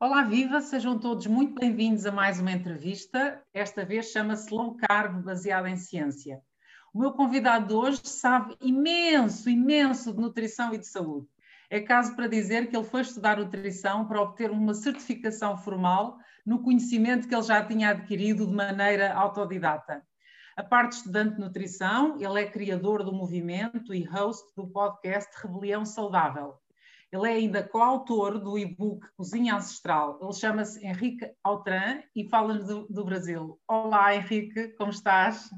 Olá, viva! Sejam todos muito bem-vindos a mais uma entrevista. Esta vez chama-se Low Carb baseada em ciência. O meu convidado de hoje sabe imenso, imenso de nutrição e de saúde. É caso para dizer que ele foi estudar nutrição para obter uma certificação formal no conhecimento que ele já tinha adquirido de maneira autodidata. A parte estudante de nutrição, ele é criador do movimento e host do podcast Rebelião Saudável ele é ainda coautor do e-book Cozinha Ancestral. Ele chama-se Henrique Altran e fala-nos do, do, Brasil. Olá, Henrique, como estás?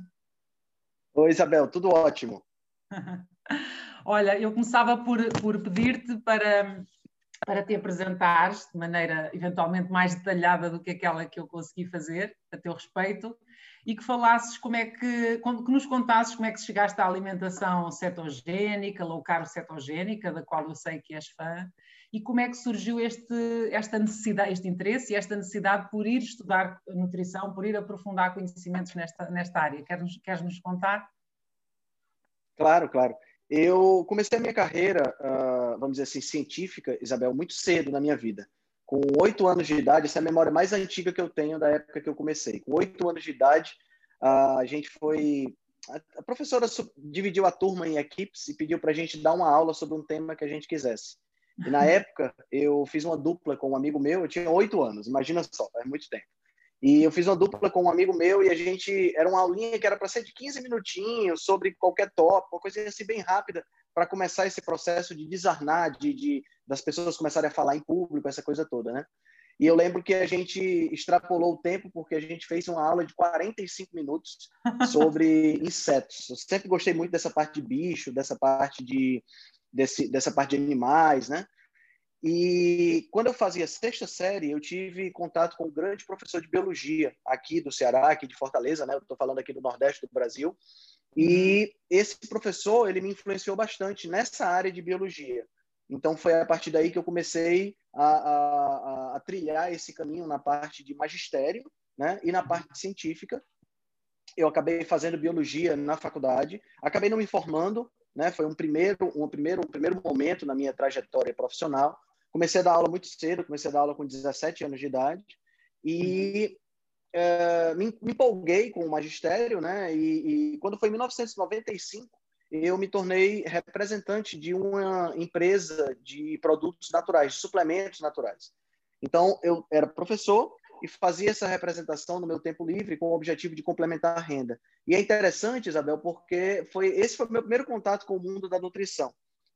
Oi, Isabel, tudo ótimo. Olha, eu começava por, por pedir-te para, para te apresentares de maneira eventualmente mais detalhada do que aquela que eu consegui fazer, a teu respeito, e que falasses como é que, que nos contasses como é que chegaste à alimentação cetogénica, low carb cetogénica, da qual eu sei que és fã, e como é que surgiu este, esta necessidade, este interesse e esta necessidade por ir estudar nutrição, por ir aprofundar conhecimentos nesta, nesta área. Queres, queres nos contar? Claro, claro. Eu comecei a minha carreira, uh, vamos dizer assim, científica, Isabel, muito cedo na minha vida com oito anos de idade, essa é a memória mais antiga que eu tenho da época que eu comecei. Com oito anos de idade, a gente foi. A professora dividiu a turma em equipes e pediu para a gente dar uma aula sobre um tema que a gente quisesse. E na época, eu fiz uma dupla com um amigo meu, eu tinha oito anos, imagina só, faz muito tempo. E eu fiz uma dupla com um amigo meu e a gente. Era uma aulinha que era para ser de 15 minutinhos sobre qualquer tópico, uma coisa assim bem rápida, para começar esse processo de desarnar, de, de, das pessoas começarem a falar em público, essa coisa toda, né? E eu lembro que a gente extrapolou o tempo porque a gente fez uma aula de 45 minutos sobre insetos. Eu sempre gostei muito dessa parte de bicho, dessa parte de desse, dessa parte de animais, né? E quando eu fazia sexta série, eu tive contato com um grande professor de biologia aqui do Ceará, aqui de Fortaleza, né? Eu estou falando aqui do Nordeste do Brasil. E esse professor, ele me influenciou bastante nessa área de biologia. Então, foi a partir daí que eu comecei a, a, a trilhar esse caminho na parte de magistério né? e na parte científica. Eu acabei fazendo biologia na faculdade, acabei não me formando, né? foi um primeiro, um, primeiro, um primeiro momento na minha trajetória profissional. Comecei a dar aula muito cedo, comecei a dar aula com 17 anos de idade, e é, me, me, empolguei com o magistério, né? E, e, quando foi em 1995, eu me tornei representante de uma empresa de produtos naturais, de suplementos naturais. Então, eu era professor e fazia essa representação no meu tempo livre com o objetivo de complementar a renda. E é interessante, Isabel, porque foi esse foi o meu primeiro contato com o mundo da nutrição.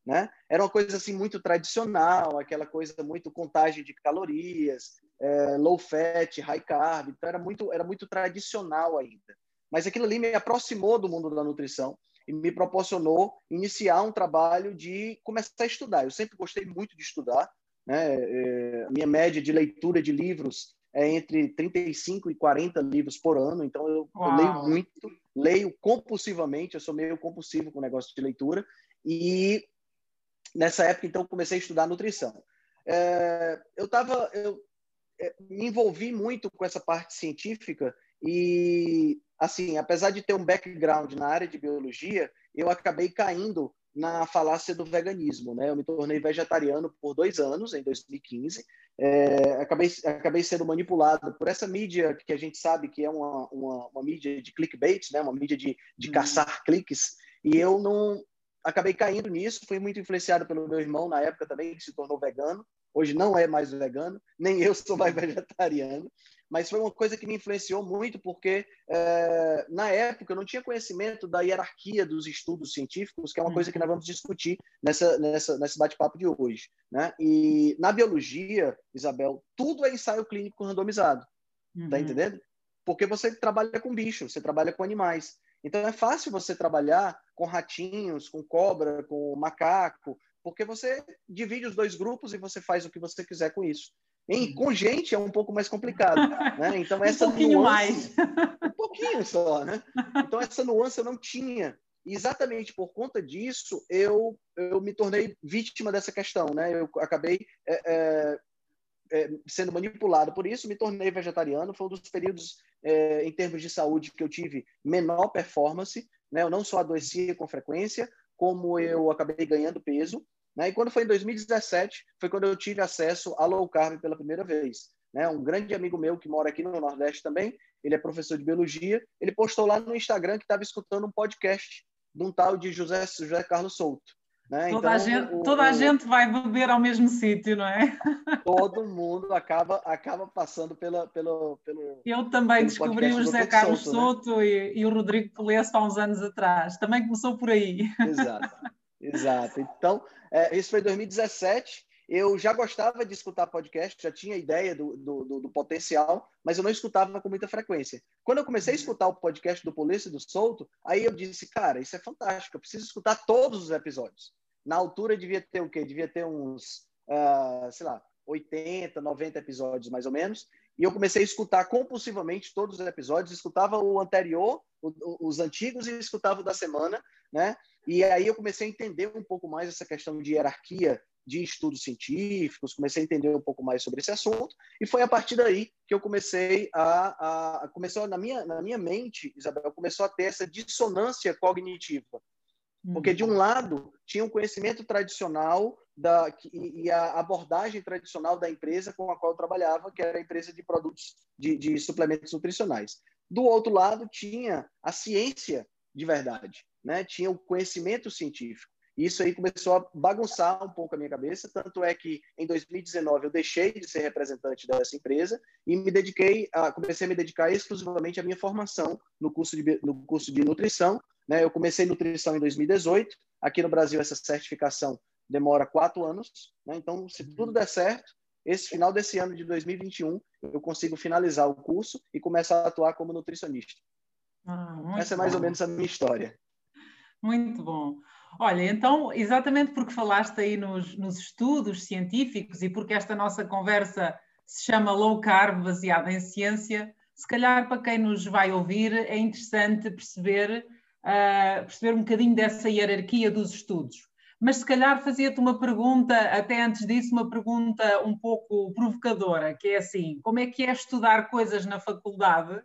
Né? Era uma coisa assim muito tradicional, aquela coisa muito contagem de calorias, é, low fat, high carb, então era muito era muito tradicional ainda. Mas aquilo ali me aproximou do mundo da nutrição e me proporcionou iniciar um trabalho de começar a estudar. Eu sempre gostei muito de estudar, né? É, minha média de leitura de livros é entre 35 e 40 livros por ano, então eu, eu leio muito, leio compulsivamente, eu sou meio compulsivo com o negócio de leitura e nessa época, então, comecei a estudar nutrição. É, eu estava, eu é, me envolvi muito com essa parte científica e, assim, apesar de ter um background na área de biologia, eu acabei caindo na falácia do veganismo, né? Eu me tornei vegetariano por dois anos, em 2015. É, acabei, acabei sendo manipulado por essa mídia que a gente sabe que é uma, uma, uma mídia de clickbait, né? Uma mídia de, de uhum. caçar cliques. E eu não, acabei caindo nisso, fui muito influenciado pelo meu irmão na época também, que se tornou vegano. Hoje não é mais vegano, nem eu sou mais vegetariano, mas foi uma coisa que me influenciou muito, porque é, na época eu não tinha conhecimento da hierarquia dos estudos científicos, que é uma coisa que nós vamos discutir nessa, nessa, nesse bate-papo de hoje. Né? E na biologia, Isabel, tudo é ensaio clínico randomizado. Tá uhum. Tá entendendo? Porque você trabalha com bicho, você trabalha com animais. Então é fácil você trabalhar com ratinhos, com cobra, com macaco, porque você divide os dois grupos e você faz o que você quiser com isso. Em, uhum. com gente é um pouco mais complicado, né? Então essa um pouquinho nuance, mais, um pouquinho só, né? Então essa nuance eu não tinha. E exatamente por conta disso eu eu me tornei vítima dessa questão, né? Eu acabei é, é, é, sendo manipulado por isso, me tornei vegetariano. Foi um dos períodos é, em termos de saúde que eu tive menor performance, né? Eu não só adoecia com frequência, como eu acabei ganhando peso. Né? E quando foi em 2017, foi quando eu tive acesso a low carb pela primeira vez. Né? Um grande amigo meu que mora aqui no Nordeste também, ele é professor de biologia, ele postou lá no Instagram que estava escutando um podcast de um tal de José, José Carlos Souto. Né? Toda, então, a, gente, o, toda a gente vai beber ao mesmo sítio, não é? Todo mundo acaba, acaba passando pela, pelo, pelo. Eu também pelo descobri o José Carlos Souto, Souto né? e, e, o Rodrigo Colesso há uns anos atrás. Também começou por aí. Exato, exato. Então, é, isso foi em 2017. Eu já gostava de escutar podcast, já tinha ideia do, do, do, do, potencial, mas eu não escutava com muita frequência. Quando eu comecei a escutar o podcast do Polícia do Solto, aí eu disse, cara, isso é fantástico, eu preciso escutar todos os episódios. Na altura devia ter o quê? Devia ter uns, uh, sei lá, 80, 90 episódios mais ou menos. E eu comecei a escutar compulsivamente todos os episódios, escutava o anterior, o, os antigos e escutava o da semana, né? E aí eu comecei a entender um pouco mais essa questão de hierarquia de estudos científicos, comecei a entender um pouco mais sobre esse assunto, e foi a partir daí que eu comecei a, a começou na minha na minha mente, Isabel, começou a ter essa dissonância cognitiva. Porque de um lado tinha um conhecimento tradicional da, e a abordagem tradicional da empresa com a qual eu trabalhava, que era a empresa de produtos de, de suplementos nutricionais. Do outro lado tinha a ciência de verdade, né? Tinha o conhecimento científico. Isso aí começou a bagunçar um pouco a minha cabeça, tanto é que em 2019 eu deixei de ser representante dessa empresa e me dediquei a comecei a me dedicar exclusivamente à minha formação no curso de no curso de nutrição, né? Eu comecei nutrição em 2018. Aqui no Brasil essa certificação demora quatro anos, né? Então se tudo der certo, esse final desse ano de 2021 eu consigo finalizar o curso e começar a atuar como nutricionista. Ah, Essa é mais bom. ou menos a minha história. Muito bom. Olha, então, exatamente porque falaste aí nos, nos, estudos científicos e porque esta nossa conversa se chama low carb, baseada em ciência, se calhar para quem nos vai ouvir é interessante perceber, uh, perceber um bocadinho dessa hierarquia dos estudos. Mas se calhar fazia-te uma pergunta, até antes disso, uma pergunta um pouco provocadora, que é assim: como é que é estudar coisas na faculdade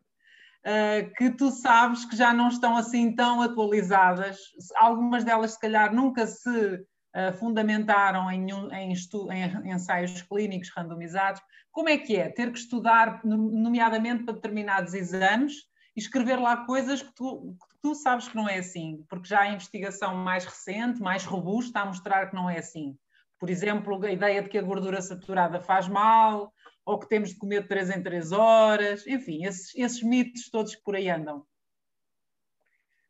uh, que tu sabes que já não estão assim tão atualizadas. Algumas delas, se calhar, nunca se uh, fundamentaram em, em, em, ensaios clínicos randomizados. Como é que é ter que estudar, nomeadamente para determinados exames, e escrever lá coisas que tu, que tu sabes que não é assim, porque já há investigação mais recente, mais robusta, a mostrar que não é assim. Por exemplo, a ideia de que a gordura saturada faz mal, ou que temos de comer de 3 em 3 horas, enfim, esses, esses mitos todos que por aí andam.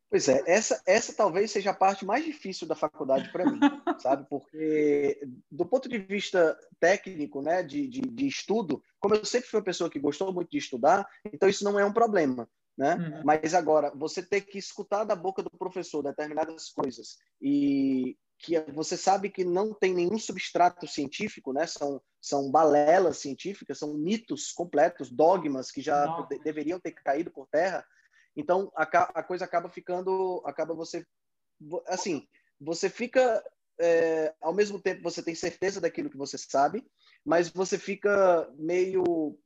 Pois é, essa, essa talvez seja a parte mais difícil da faculdade para mim, sabe? Porque, do ponto de vista técnico, né, de, de, de, estudo, como eu sempre fui uma pessoa que gostou muito de estudar, então isso não é um problema, né? Uhum. Mas agora, você ter que escutar da boca do professor determinadas coisas e que você sabe que não tem nenhum substrato científico, né? São, são balelas científicas, são mitos completos, dogmas que já de, deveriam ter caído por terra. Então a, a, coisa acaba ficando, acaba você, assim, você fica é, ao mesmo tempo você tem certeza daquilo que você sabe, mas você fica meio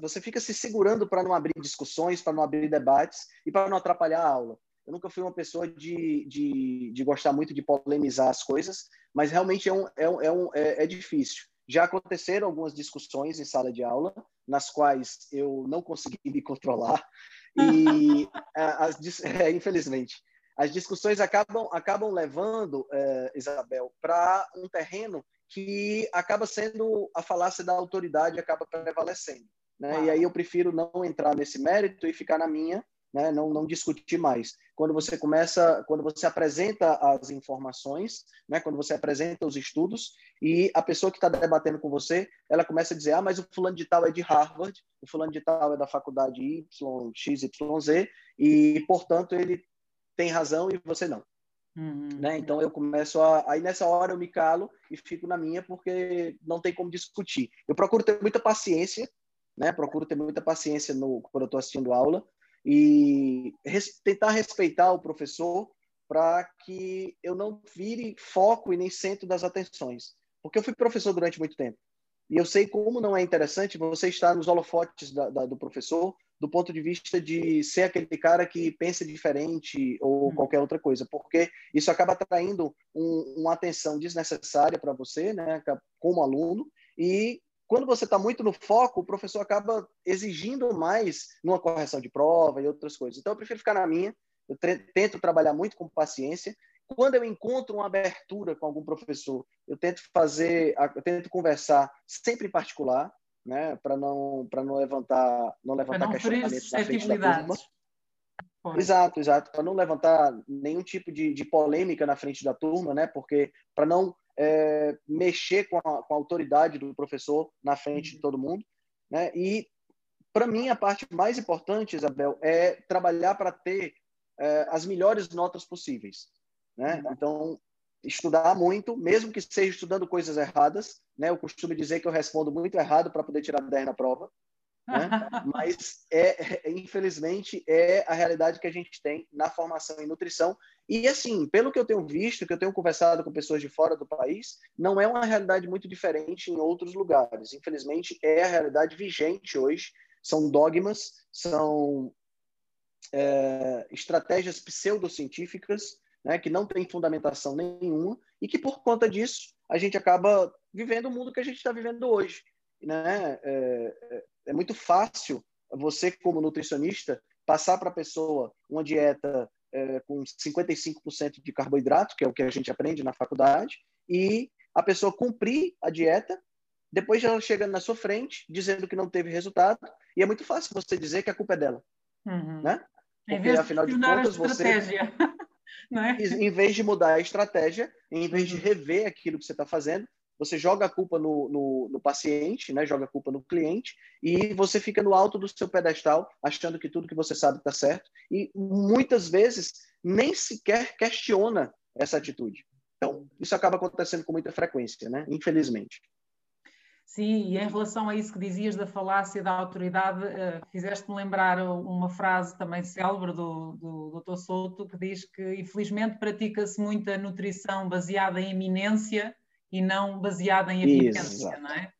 você fica se segurando para não abrir discussões, para não abrir debates e para não atrapalhar a aula. Eu nunca fui uma pessoa de, de, de gostar muito de polemizar as coisas, mas realmente é, um, é, um, é, um, é, é difícil. Já aconteceram algumas discussões em sala de aula, nas quais eu não consegui me controlar, e as, é, infelizmente. as discussões acabam, acabam levando, é, Isabel, para um terreno que acaba sendo a falácia da autoridade acaba prevalecendo. Né? E aí eu prefiro não entrar nesse mérito e ficar na minha, né? não, não discutir mais. Quando você começa, quando você apresenta as informações, né? quando você apresenta os estudos e a pessoa que está debatendo com você, ela começa a dizer, ah, mas o fulano de tal é de Harvard, o fulano de tal é da faculdade Y, X, Y, Z, e, portanto, ele tem razão e você não. Uhum. Né? Então eu começo a. Aí nessa hora eu me calo e fico na minha porque não tem como discutir. Eu procuro ter muita paciência, né? Procuro ter muita paciência no, quando eu estou assistindo aula e res, tentar respeitar o professor para que eu não vire foco e nem centro das atenções. Porque eu fui professor durante muito tempo. E eu sei como não é interessante você estar nos holofotes da, da, do professor do ponto de vista de ser aquele cara que pensa diferente ou hum. qualquer outra coisa, porque isso acaba atraindo um, uma atenção desnecessária para você, né, como aluno, e quando você está muito no foco, o professor acaba exigindo mais numa correção de prova e outras coisas. Então, eu prefiro ficar na minha, eu tento trabalhar muito com paciência. Quando eu encontro uma abertura com algum professor, eu tento fazer, eu tento conversar sempre em particular, né, para não para não levantar não levantar não questionamentos na frente da turma. Exato, exato, para não levantar nenhum tipo de, de polêmica na frente da turma, né? Porque para não é, mexer com a, com a, autoridade do professor na frente de uhum. todo mundo, né? E para mim a parte mais importante, Isabel, é trabalhar para ter é, as melhores notas possíveis, né? Uhum. Então estudar muito, mesmo que seja estudando coisas erradas, né? Eu costumo dizer que eu respondo muito errado para poder tirar 10 na prova, né? Mas é, é, infelizmente é a realidade que a gente tem na formação em nutrição e assim, pelo que eu tenho visto, que eu tenho conversado com pessoas de fora do país, não é uma realidade muito diferente em outros lugares. Infelizmente é a realidade vigente hoje. São dogmas, são é, estratégias pseudocientíficas né, que não tem fundamentação nenhuma e que, por conta disso, a gente acaba vivendo o mundo que a gente está vivendo hoje. Né? É, é, é muito fácil você, como nutricionista, passar para a pessoa uma dieta é, com 55% de carboidrato, que é o que a gente aprende na faculdade, e a pessoa cumprir a dieta, depois ela chega na sua frente dizendo que não teve resultado, e é muito fácil você dizer que a culpa é dela. Uhum. Né? Porque, afinal de contas, você. Né? Em vez de mudar a estratégia, em vez de uhum. rever aquilo que você está fazendo, você joga a culpa no, no, no, paciente, né? joga a culpa no cliente, e você fica no alto do seu pedestal, achando que tudo que você sabe está certo, e muitas vezes nem sequer questiona essa atitude. Então, isso acaba acontecendo com muita frequência, né? infelizmente. Sim, e em relação a isso que dizias da falácia da autoridade, uh, fizeste-me lembrar uma frase também célebre do, do Dr. Souto, que diz que, infelizmente, pratica-se muita nutrição baseada em eminência e não baseada em evidência, não é?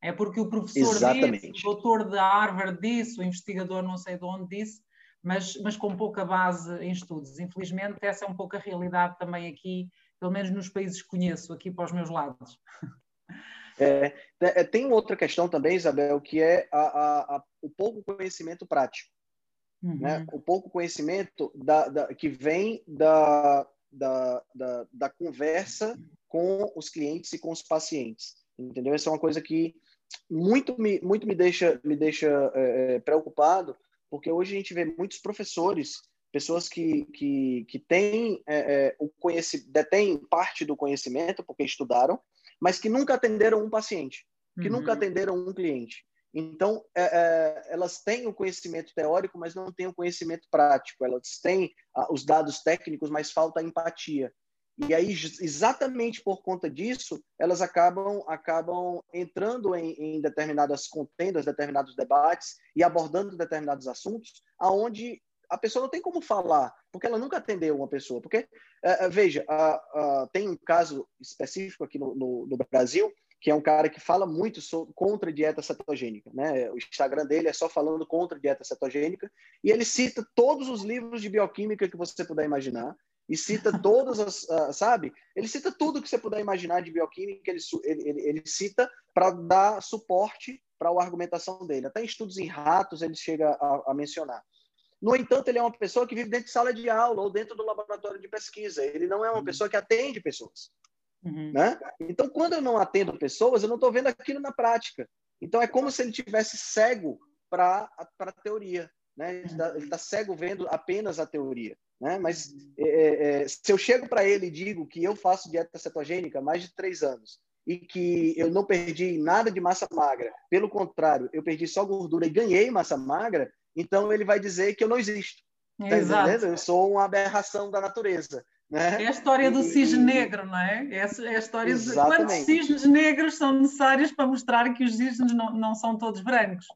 É porque o professor Exatamente. disse, o doutor de Harvard disse, o investigador não sei de onde disse, mas, mas com pouca base em estudos. Infelizmente, essa é um pouco a realidade também aqui, pelo menos nos países que conheço, aqui para os meus lados. É, é, tem outra questão também, Isabel, que é a, a, a, o pouco conhecimento prático. Uhum. Né? O pouco conhecimento da, da, que vem da, da, da, da, conversa com os clientes e com os pacientes. Entendeu? Essa é uma coisa que muito me, muito me deixa, me deixa é, é preocupado, porque hoje a gente vê muitos professores, pessoas que, que, que têm é, é o conhecimento, detêm parte do conhecimento, porque estudaram, mas que nunca atenderam um paciente, que uhum. nunca atenderam um cliente. Então, é, é, elas têm o conhecimento teórico, mas não têm o conhecimento prático. Elas têm ah, os dados técnicos, mas falta a empatia. E aí, exatamente por conta disso, elas acabam, acabam entrando em, em determinadas contendas, determinados debates e abordando determinados assuntos, aonde a pessoa não tem como falar, porque ela nunca atendeu uma pessoa. Porque, é veja, tem um caso específico aqui no, no, no, Brasil, que é um cara que fala muito sobre, contra a dieta cetogênica. Né? O Instagram dele é só falando contra a dieta cetogênica, e ele cita todos os livros de bioquímica que você puder imaginar, e cita todas as, uh, sabe? Ele cita tudo que você puder imaginar de bioquímica, ele, ele, ele cita para dar suporte para a argumentação dele. Até em estudos em ratos ele chega a, a mencionar. No entanto, ele é uma pessoa que vive dentro de sala de aula ou dentro do laboratório de pesquisa. Ele não é uma uhum. pessoa que atende pessoas. Uhum. Né? Então, quando eu não atendo pessoas, eu não estou vendo aquilo na prática. Então, é como se ele tivesse cego para a teoria. Né? Ele está tá cego vendo apenas a teoria. Né? Mas é, é, é se eu chego para ele e digo que eu faço dieta cetogênica há mais de três anos e que eu não perdi nada de massa magra, pelo contrário, eu perdi só gordura e ganhei massa magra, então ele vai dizer que eu não existo. Tá Exato. eu sou uma aberração da natureza. Né? É a história do cisne negro, não é? É a história Exatamente. de quantos cisnes negros são necessários para mostrar que os cisnes não, não são todos brancos.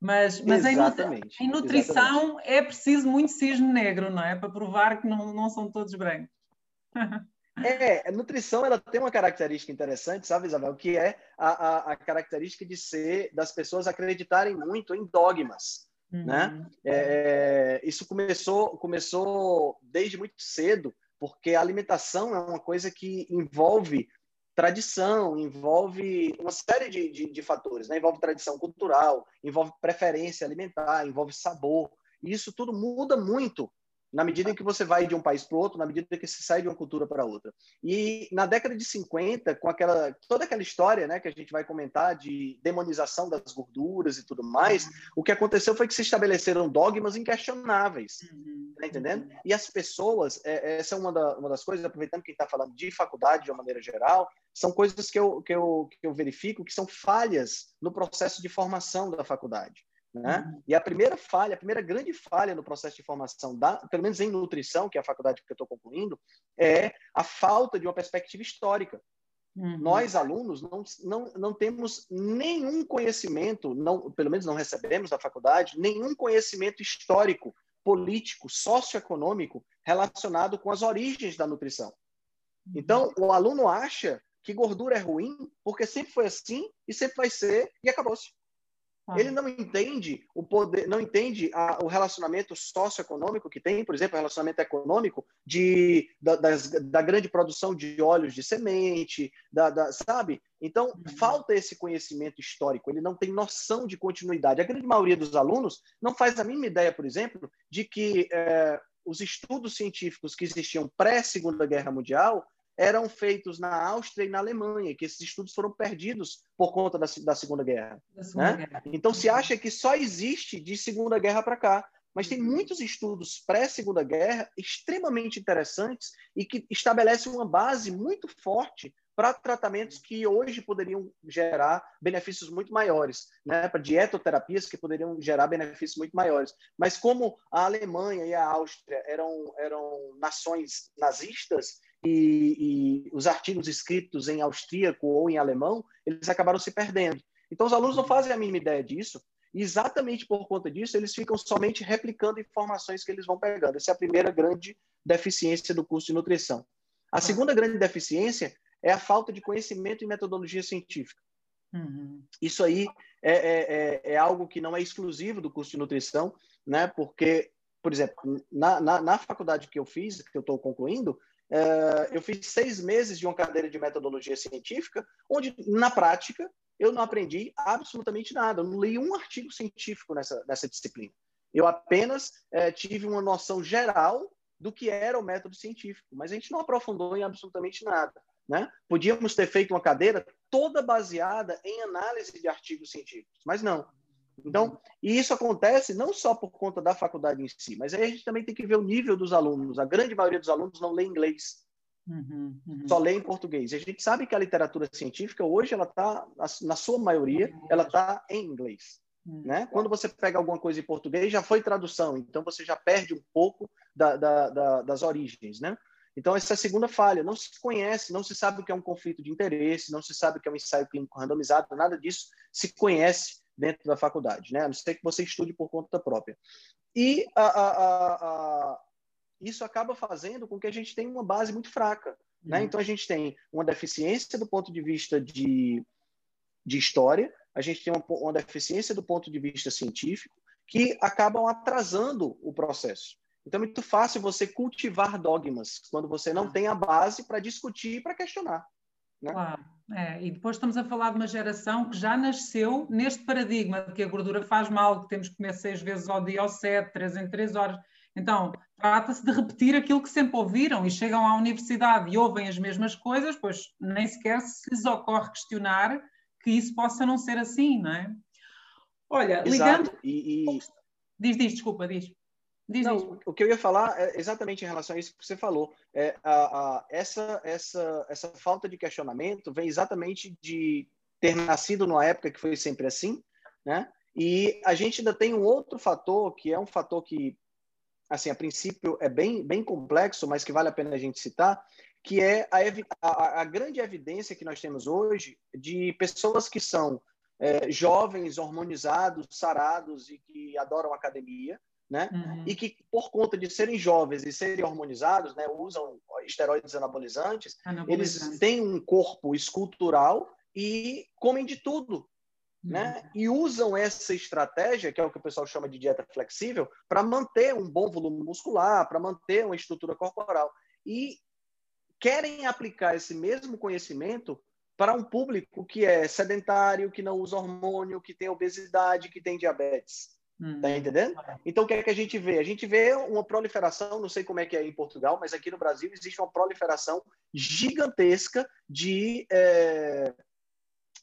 Mas, mas em, em, nutrição Exatamente. é preciso muito cisne negro, não é? Para provar que não, não são todos brancos. É, a nutrição ela tem uma característica interessante, sabe, Isabel? Que é a, a, a característica de ser das pessoas acreditarem muito em dogmas. Né? Uhum. Né? É, isso começou, começou desde muito cedo, porque a alimentação é uma coisa que envolve tradição, envolve uma série de, de, de fatores, né? envolve tradição cultural, envolve preferência alimentar, envolve sabor. E isso tudo muda muito na medida em que você vai de um país para o outro, na medida em que você sai de uma cultura para outra. E na década de 50, com aquela toda aquela história, né, que a gente vai comentar de demonização das gorduras e tudo mais, uhum. o que aconteceu foi que se estabeleceram dogmas inquestionáveis, uhum. tá entendendo? E as pessoas, é, essa é uma, da, uma das coisas, aproveitando que está falando de faculdade de uma maneira geral, são coisas que eu, que, eu, que eu verifico que são falhas no processo de formação da faculdade. Né? Uhum. E a primeira falha, a primeira grande falha no processo de formação, da, pelo menos em nutrição, que é a faculdade que eu estou concluindo, é a falta de uma perspectiva histórica. Uhum. Nós, alunos, não, não, não temos nenhum conhecimento, não, pelo menos não recebemos da faculdade, nenhum conhecimento histórico, político, socioeconômico relacionado com as origens da nutrição. Uhum. Então, o aluno acha que gordura é ruim porque sempre foi assim e sempre vai ser e acabou-se. Ele não entende o poder, não entende a, o relacionamento socioeconômico que tem, por exemplo, o relacionamento econômico de, da, das, da grande produção de óleos de semente, da, da sabe? Então, uhum. falta esse conhecimento histórico, ele não tem noção de continuidade. A grande maioria dos alunos não faz a mínima ideia, por exemplo, de que é, os estudos científicos que existiam pré-Segunda Guerra Mundial eram feitos na Áustria e na Alemanha, que esses estudos foram perdidos por conta da, da Segunda Guerra. Da segunda né? guerra. Então se acha que só existe de Segunda Guerra para cá. Mas tem muitos estudos pré-Segunda Guerra extremamente interessantes e que estabelecem uma base muito forte para tratamentos que hoje poderiam gerar benefícios muito maiores, né? para dietoterapias que poderiam gerar benefícios muito maiores. Mas como a Alemanha e a Áustria eram, eram nações nazistas, e, e os artigos escritos em austríaco ou em alemão, eles acabaram se perdendo. Então, os alunos não fazem a mínima ideia disso, e exatamente por conta disso, eles ficam somente replicando informações que eles vão pegando. Essa é a primeira grande deficiência do curso de nutrição. A segunda grande deficiência é a falta de conhecimento e metodologia científica. Uhum. Isso aí é, é, é, é, algo que não é exclusivo do curso de nutrição, né? porque, por exemplo, na, na, na faculdade que eu fiz, que eu estou concluindo, eu fiz seis meses de uma cadeira de metodologia científica, onde, na prática, eu não aprendi absolutamente nada. Eu não li um artigo científico nessa, nessa disciplina. Eu apenas uh, tive uma noção geral do que era o método científico, mas a gente não aprofundou em absolutamente nada. Né? Podíamos ter feito uma cadeira toda baseada em análise de artigos científicos, mas não. Então, e isso acontece não só por conta da faculdade em si, mas aí a gente também tem que ver o nível dos alunos. A grande maioria dos alunos não lê inglês, uhum, uhum. só lê em português. E a gente sabe que a literatura científica hoje ela está, na sua maioria, ela está em inglês. Uhum. Né? Quando você pega alguma coisa em português, já foi tradução, então você já perde um pouco da, da, da, das origens, né? Então, essa é a segunda falha. Não se conhece, não se sabe o que é um conflito de interesse, não se sabe o que é um ensaio clínico randomizado, nada disso se conhece dentro da faculdade, né? a não ser que você estude por conta própria. E a, a, a, isso acaba fazendo com que a gente tenha uma base muito fraca. Né? Uhum. Então, a gente tem uma deficiência do ponto de vista de, de história, a gente tem uma, uma deficiência do ponto de vista científico, que acabam atrasando o processo. Então, é muito fácil você cultivar dogmas quando você não tem a base para discutir e para questionar. Né? Claro. É, e depois estamos a falar de uma geração que já nasceu neste paradigma de que a gordura faz mal, que temos que comer seis vezes ao dia ou sete, três em três horas. Então, trata-se de repetir aquilo que sempre ouviram e chegam à universidade e ouvem as mesmas coisas, pois nem sequer se lhes ocorre questionar que isso possa não ser assim, não é? Olha, Exato. ligando. E, e... Diz, diz, desculpa, diz. Diz, não, diz. O que eu ia falar é exatamente em relação a isso que você falou. É, a, a, essa, essa, essa falta de questionamento vem exatamente de ter nascido numa época que foi sempre assim, né? E a gente ainda tem um outro fator, que é um fator que, assim, a princípio é bem, bem complexo, mas que vale a pena a gente citar, que é a, a, a grande evidência que nós temos hoje de pessoas que são é, jovens, hormonizados, sarados e que adoram academia, né? Uhum. E que, por conta de serem jovens e serem hormonizados, né, usam esteroides anabolizantes, anabolizantes, eles têm um corpo escultural e comem de tudo. Né? Uhum. E usam essa estratégia, que é o que o pessoal chama de dieta flexível, para manter um bom volume muscular, para manter uma estrutura corporal. E querem aplicar esse mesmo conhecimento para um público que é sedentário, que não usa hormônio, que tem obesidade, que tem diabetes. Hum. Tá entendendo? Então, o que é que a gente vê? A gente vê uma proliferação, não sei como é que é em Portugal, mas aqui no Brasil existe uma proliferação gigantesca de, é,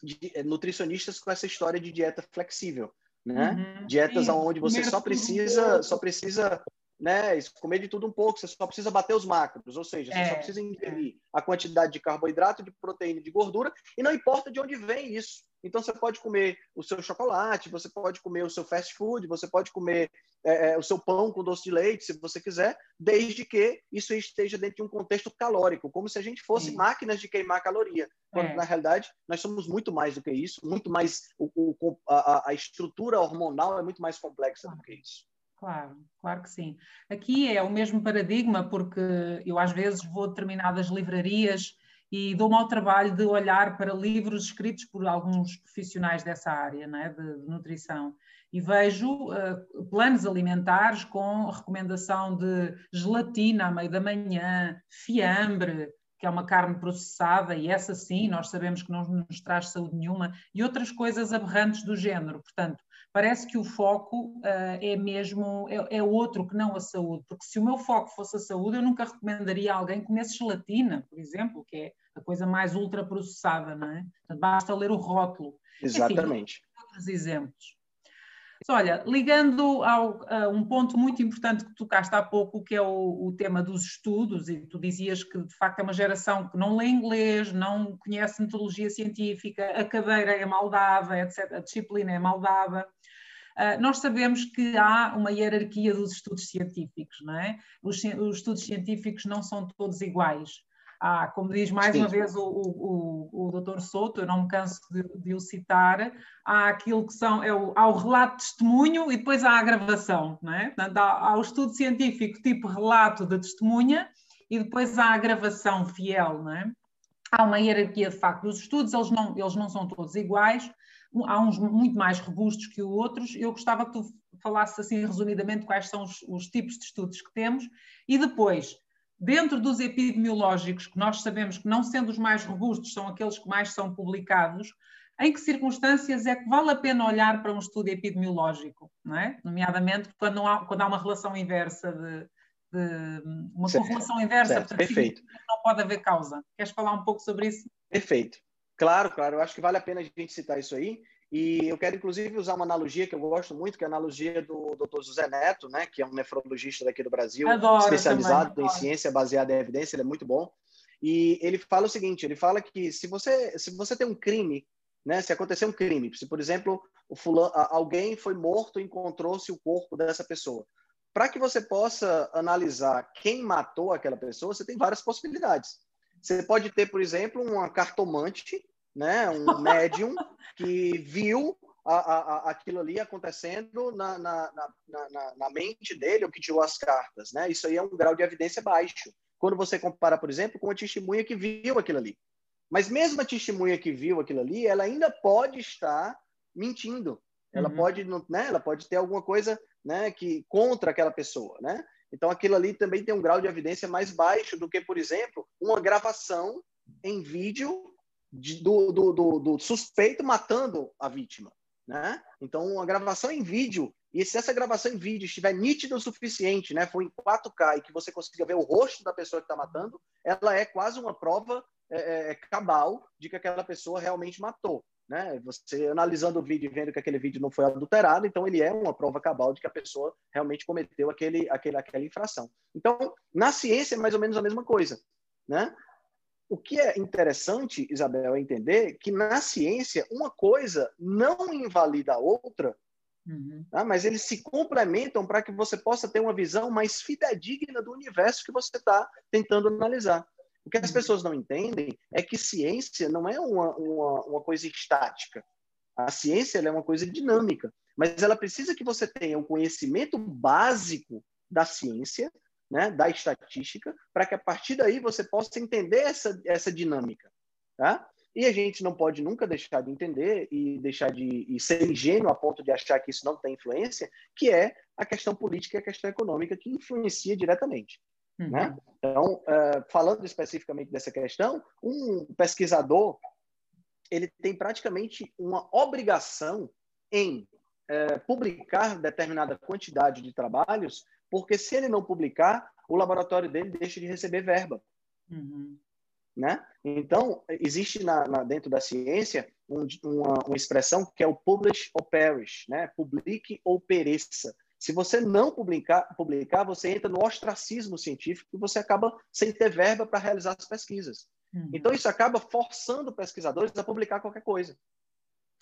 de é, nutricionistas com essa história de dieta flexível, né? Uhum. Dietas Sim. onde você só precisa, só precisa né? Comer de tudo um pouco, você só precisa bater os macros, ou seja, você é, só precisa ingerir é. a quantidade de carboidrato, de proteína, de gordura, e não importa de onde vem isso. Então você pode comer o seu chocolate, você pode comer o seu fast food, você pode comer é, é, o seu pão com doce de leite, se você quiser, desde que isso esteja dentro de um contexto calórico, como se a gente fosse Sim. máquinas de queimar caloria. Quando, é. na realidade, nós somos muito mais do que isso, muito mais. O, o, a, a estrutura hormonal é muito mais complexa do que isso. Claro, claro que sim. Aqui é o mesmo paradigma, porque eu às vezes vou a determinadas livrarias e dou-me ao trabalho de olhar para livros escritos por alguns profissionais dessa área né, de, de nutrição e vejo uh, planos alimentares com recomendação de gelatina à meio da manhã, fiambre, que é uma carne processada, e essa sim, nós sabemos que não nos traz saúde nenhuma, e outras coisas aberrantes do género. Portanto, parece que o foco uh, é mesmo, é, é, outro que não a saúde, porque se o meu foco fosse a saúde, eu nunca recomendaria a alguém que comesse gelatina, por exemplo, que é a coisa mais ultraprocessada, não é? Basta ler o rótulo. Exatamente. Enfim, outros exemplos. Olha, ligando ao, a um ponto muito importante que tocaste há pouco, que é o, o, tema dos estudos, e tu dizias que de facto é uma geração que não lê inglês, não conhece metodologia científica, a cadeira é mal dada, etc., a disciplina é mal dada. Ah, nós sabemos que há uma hierarquia dos estudos científicos, não é? Os, os estudos científicos não são todos iguais. Há, como diz mais Sim. uma vez o, o, o, o Dr. Souto, eu não me canso de, de, o citar, há aquilo que são, é o, há o relato de testemunho e depois há a gravação, não é? Portanto, há, há o estudo científico tipo relato de testemunha e depois há a gravação fiel, não é? Há uma hierarquia de facto dos estudos, eles não, eles não são todos iguais, há uns muito mais robustos que outros. Eu gostava que tu falasses assim resumidamente quais são os, os tipos de estudos que temos e depois, dentro dos epidemiológicos, que nós sabemos que não sendo os mais robustos, são aqueles que mais são publicados, em que circunstâncias é que vale a pena olhar para um estudo epidemiológico, é? nomeadamente quando há, quando há uma relação inversa de, de uma certo. correlação inversa, certo. portanto, Perfeito. não pode haver causa. Queres falar um pouco sobre isso? Perfeito. Claro, claro. Eu acho que vale a pena a gente citar isso aí. E eu quero, inclusive, usar uma analogia que eu gosto muito, que é a analogia do Dr. José Neto, né, que é um nefrologista daqui do Brasil, adoro, especializado também, em ciência baseada em evidência, ele é muito bom. E ele fala o seguinte, ele fala que se você, se você tem um crime, né, se acontecer um crime, se, por exemplo, o fulano, alguém foi morto e encontrou-se o corpo dessa pessoa, para que você possa analisar quem matou aquela pessoa, você tem várias possibilidades. Você pode ter, por exemplo, uma cartomante, né, um médium que viu a, a, aquilo ali acontecendo na, na, na, na, mente dele, ou que tirou as cartas. Né? Isso aí é um grau de evidência baixo. Quando você compara, por exemplo, com a testemunha que viu aquilo ali. Mas mesmo a testemunha que viu aquilo ali, ela ainda pode estar mentindo. Ela uhum. pode, né, ela pode ter alguma coisa, né, que contra aquela pessoa, né? Então, aquilo ali também tem um grau de evidência mais baixo do que, por exemplo, uma gravação em vídeo de, do, do, do, do, suspeito matando a vítima. Né? Então, a gravação em vídeo, e se essa gravação em vídeo estiver nítida o suficiente, né, for em 4K e que você consiga ver o rosto da pessoa que está matando, ela é quase uma prova é, é, é, cabal de que aquela pessoa realmente matou. Né? Você analisando o vídeo e vendo que aquele vídeo não foi adulterado, então ele é uma prova cabal de que a pessoa realmente cometeu aquele, aquele, aquela infração. Então, na ciência é mais ou menos a mesma coisa. Né? O que é interessante, Isabel, é entender que na ciência uma coisa não invalida a outra, uhum. tá? mas eles se complementam para que você possa ter uma visão mais fidedigna do universo que você está tentando analisar. O que as pessoas não entendem é que ciência não é uma, uma, uma coisa estática. A ciência é uma coisa dinâmica, mas ela precisa que você tenha um conhecimento básico da ciência, né, da estatística, para que a partir daí você possa entender essa, essa dinâmica. Tá? E a gente não pode nunca deixar de entender e deixar de e ser ingênuo a ponto de achar que isso não tem influência, que é a questão política e a questão econômica que influencia diretamente. Uhum. Né? Então, uh, falando especificamente dessa questão, um pesquisador ele tem praticamente uma obrigação em uh, publicar determinada quantidade de trabalhos, porque se ele não publicar, o laboratório dele deixa de receber verba. Uhum. Né? Então, existe na, na, dentro da ciência um, uma, uma, expressão que é o publish or perish, né? publique ou pereça. Se você não publicar, publicar, você entra no ostracismo científico e você acaba sem ter verba para realizar as pesquisas. Uhum. Então, isso acaba forçando pesquisadores a publicar qualquer coisa.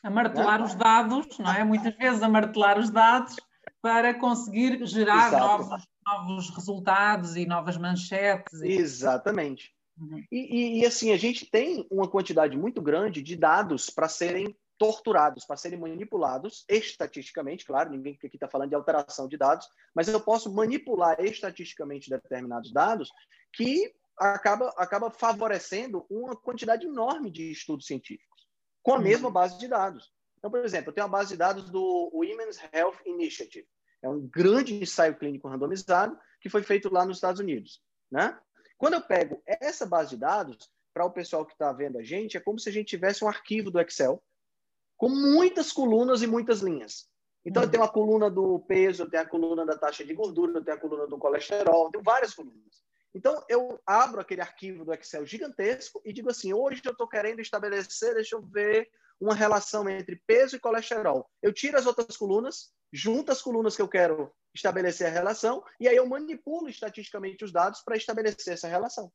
A martelar né? os dados, não é? Muitas vezes a martelar os dados para conseguir gerar novos, novos resultados e novas manchetes. E... Exatamente. Uhum. E, e, assim, a gente tem uma quantidade muito grande de dados para serem torturados para serem manipulados estatisticamente, claro, ninguém aqui está falando de alteração de dados, mas eu posso manipular estatisticamente determinados dados que acaba, acaba favorecendo uma quantidade enorme de estudos científicos, com a mesma base de dados. Então, por exemplo, eu tenho a base de dados do Women's Health Initiative. É um grande ensaio clínico randomizado que foi feito lá nos Estados Unidos. Né? Quando eu pego essa base de dados, para o pessoal que está vendo a gente, é como se a gente tivesse um arquivo do Excel com muitas colunas e muitas linhas. Então, eu tenho a coluna do peso, eu tenho a coluna da taxa de gordura, eu tenho a coluna do colesterol, eu tenho várias colunas. Então, eu abro aquele arquivo do Excel gigantesco e digo assim: hoje eu estou querendo estabelecer, deixa eu ver, uma relação entre peso e colesterol. Eu tiro as outras colunas, junto as colunas que eu quero estabelecer a relação, e aí eu manipulo estatisticamente os dados para estabelecer essa relação.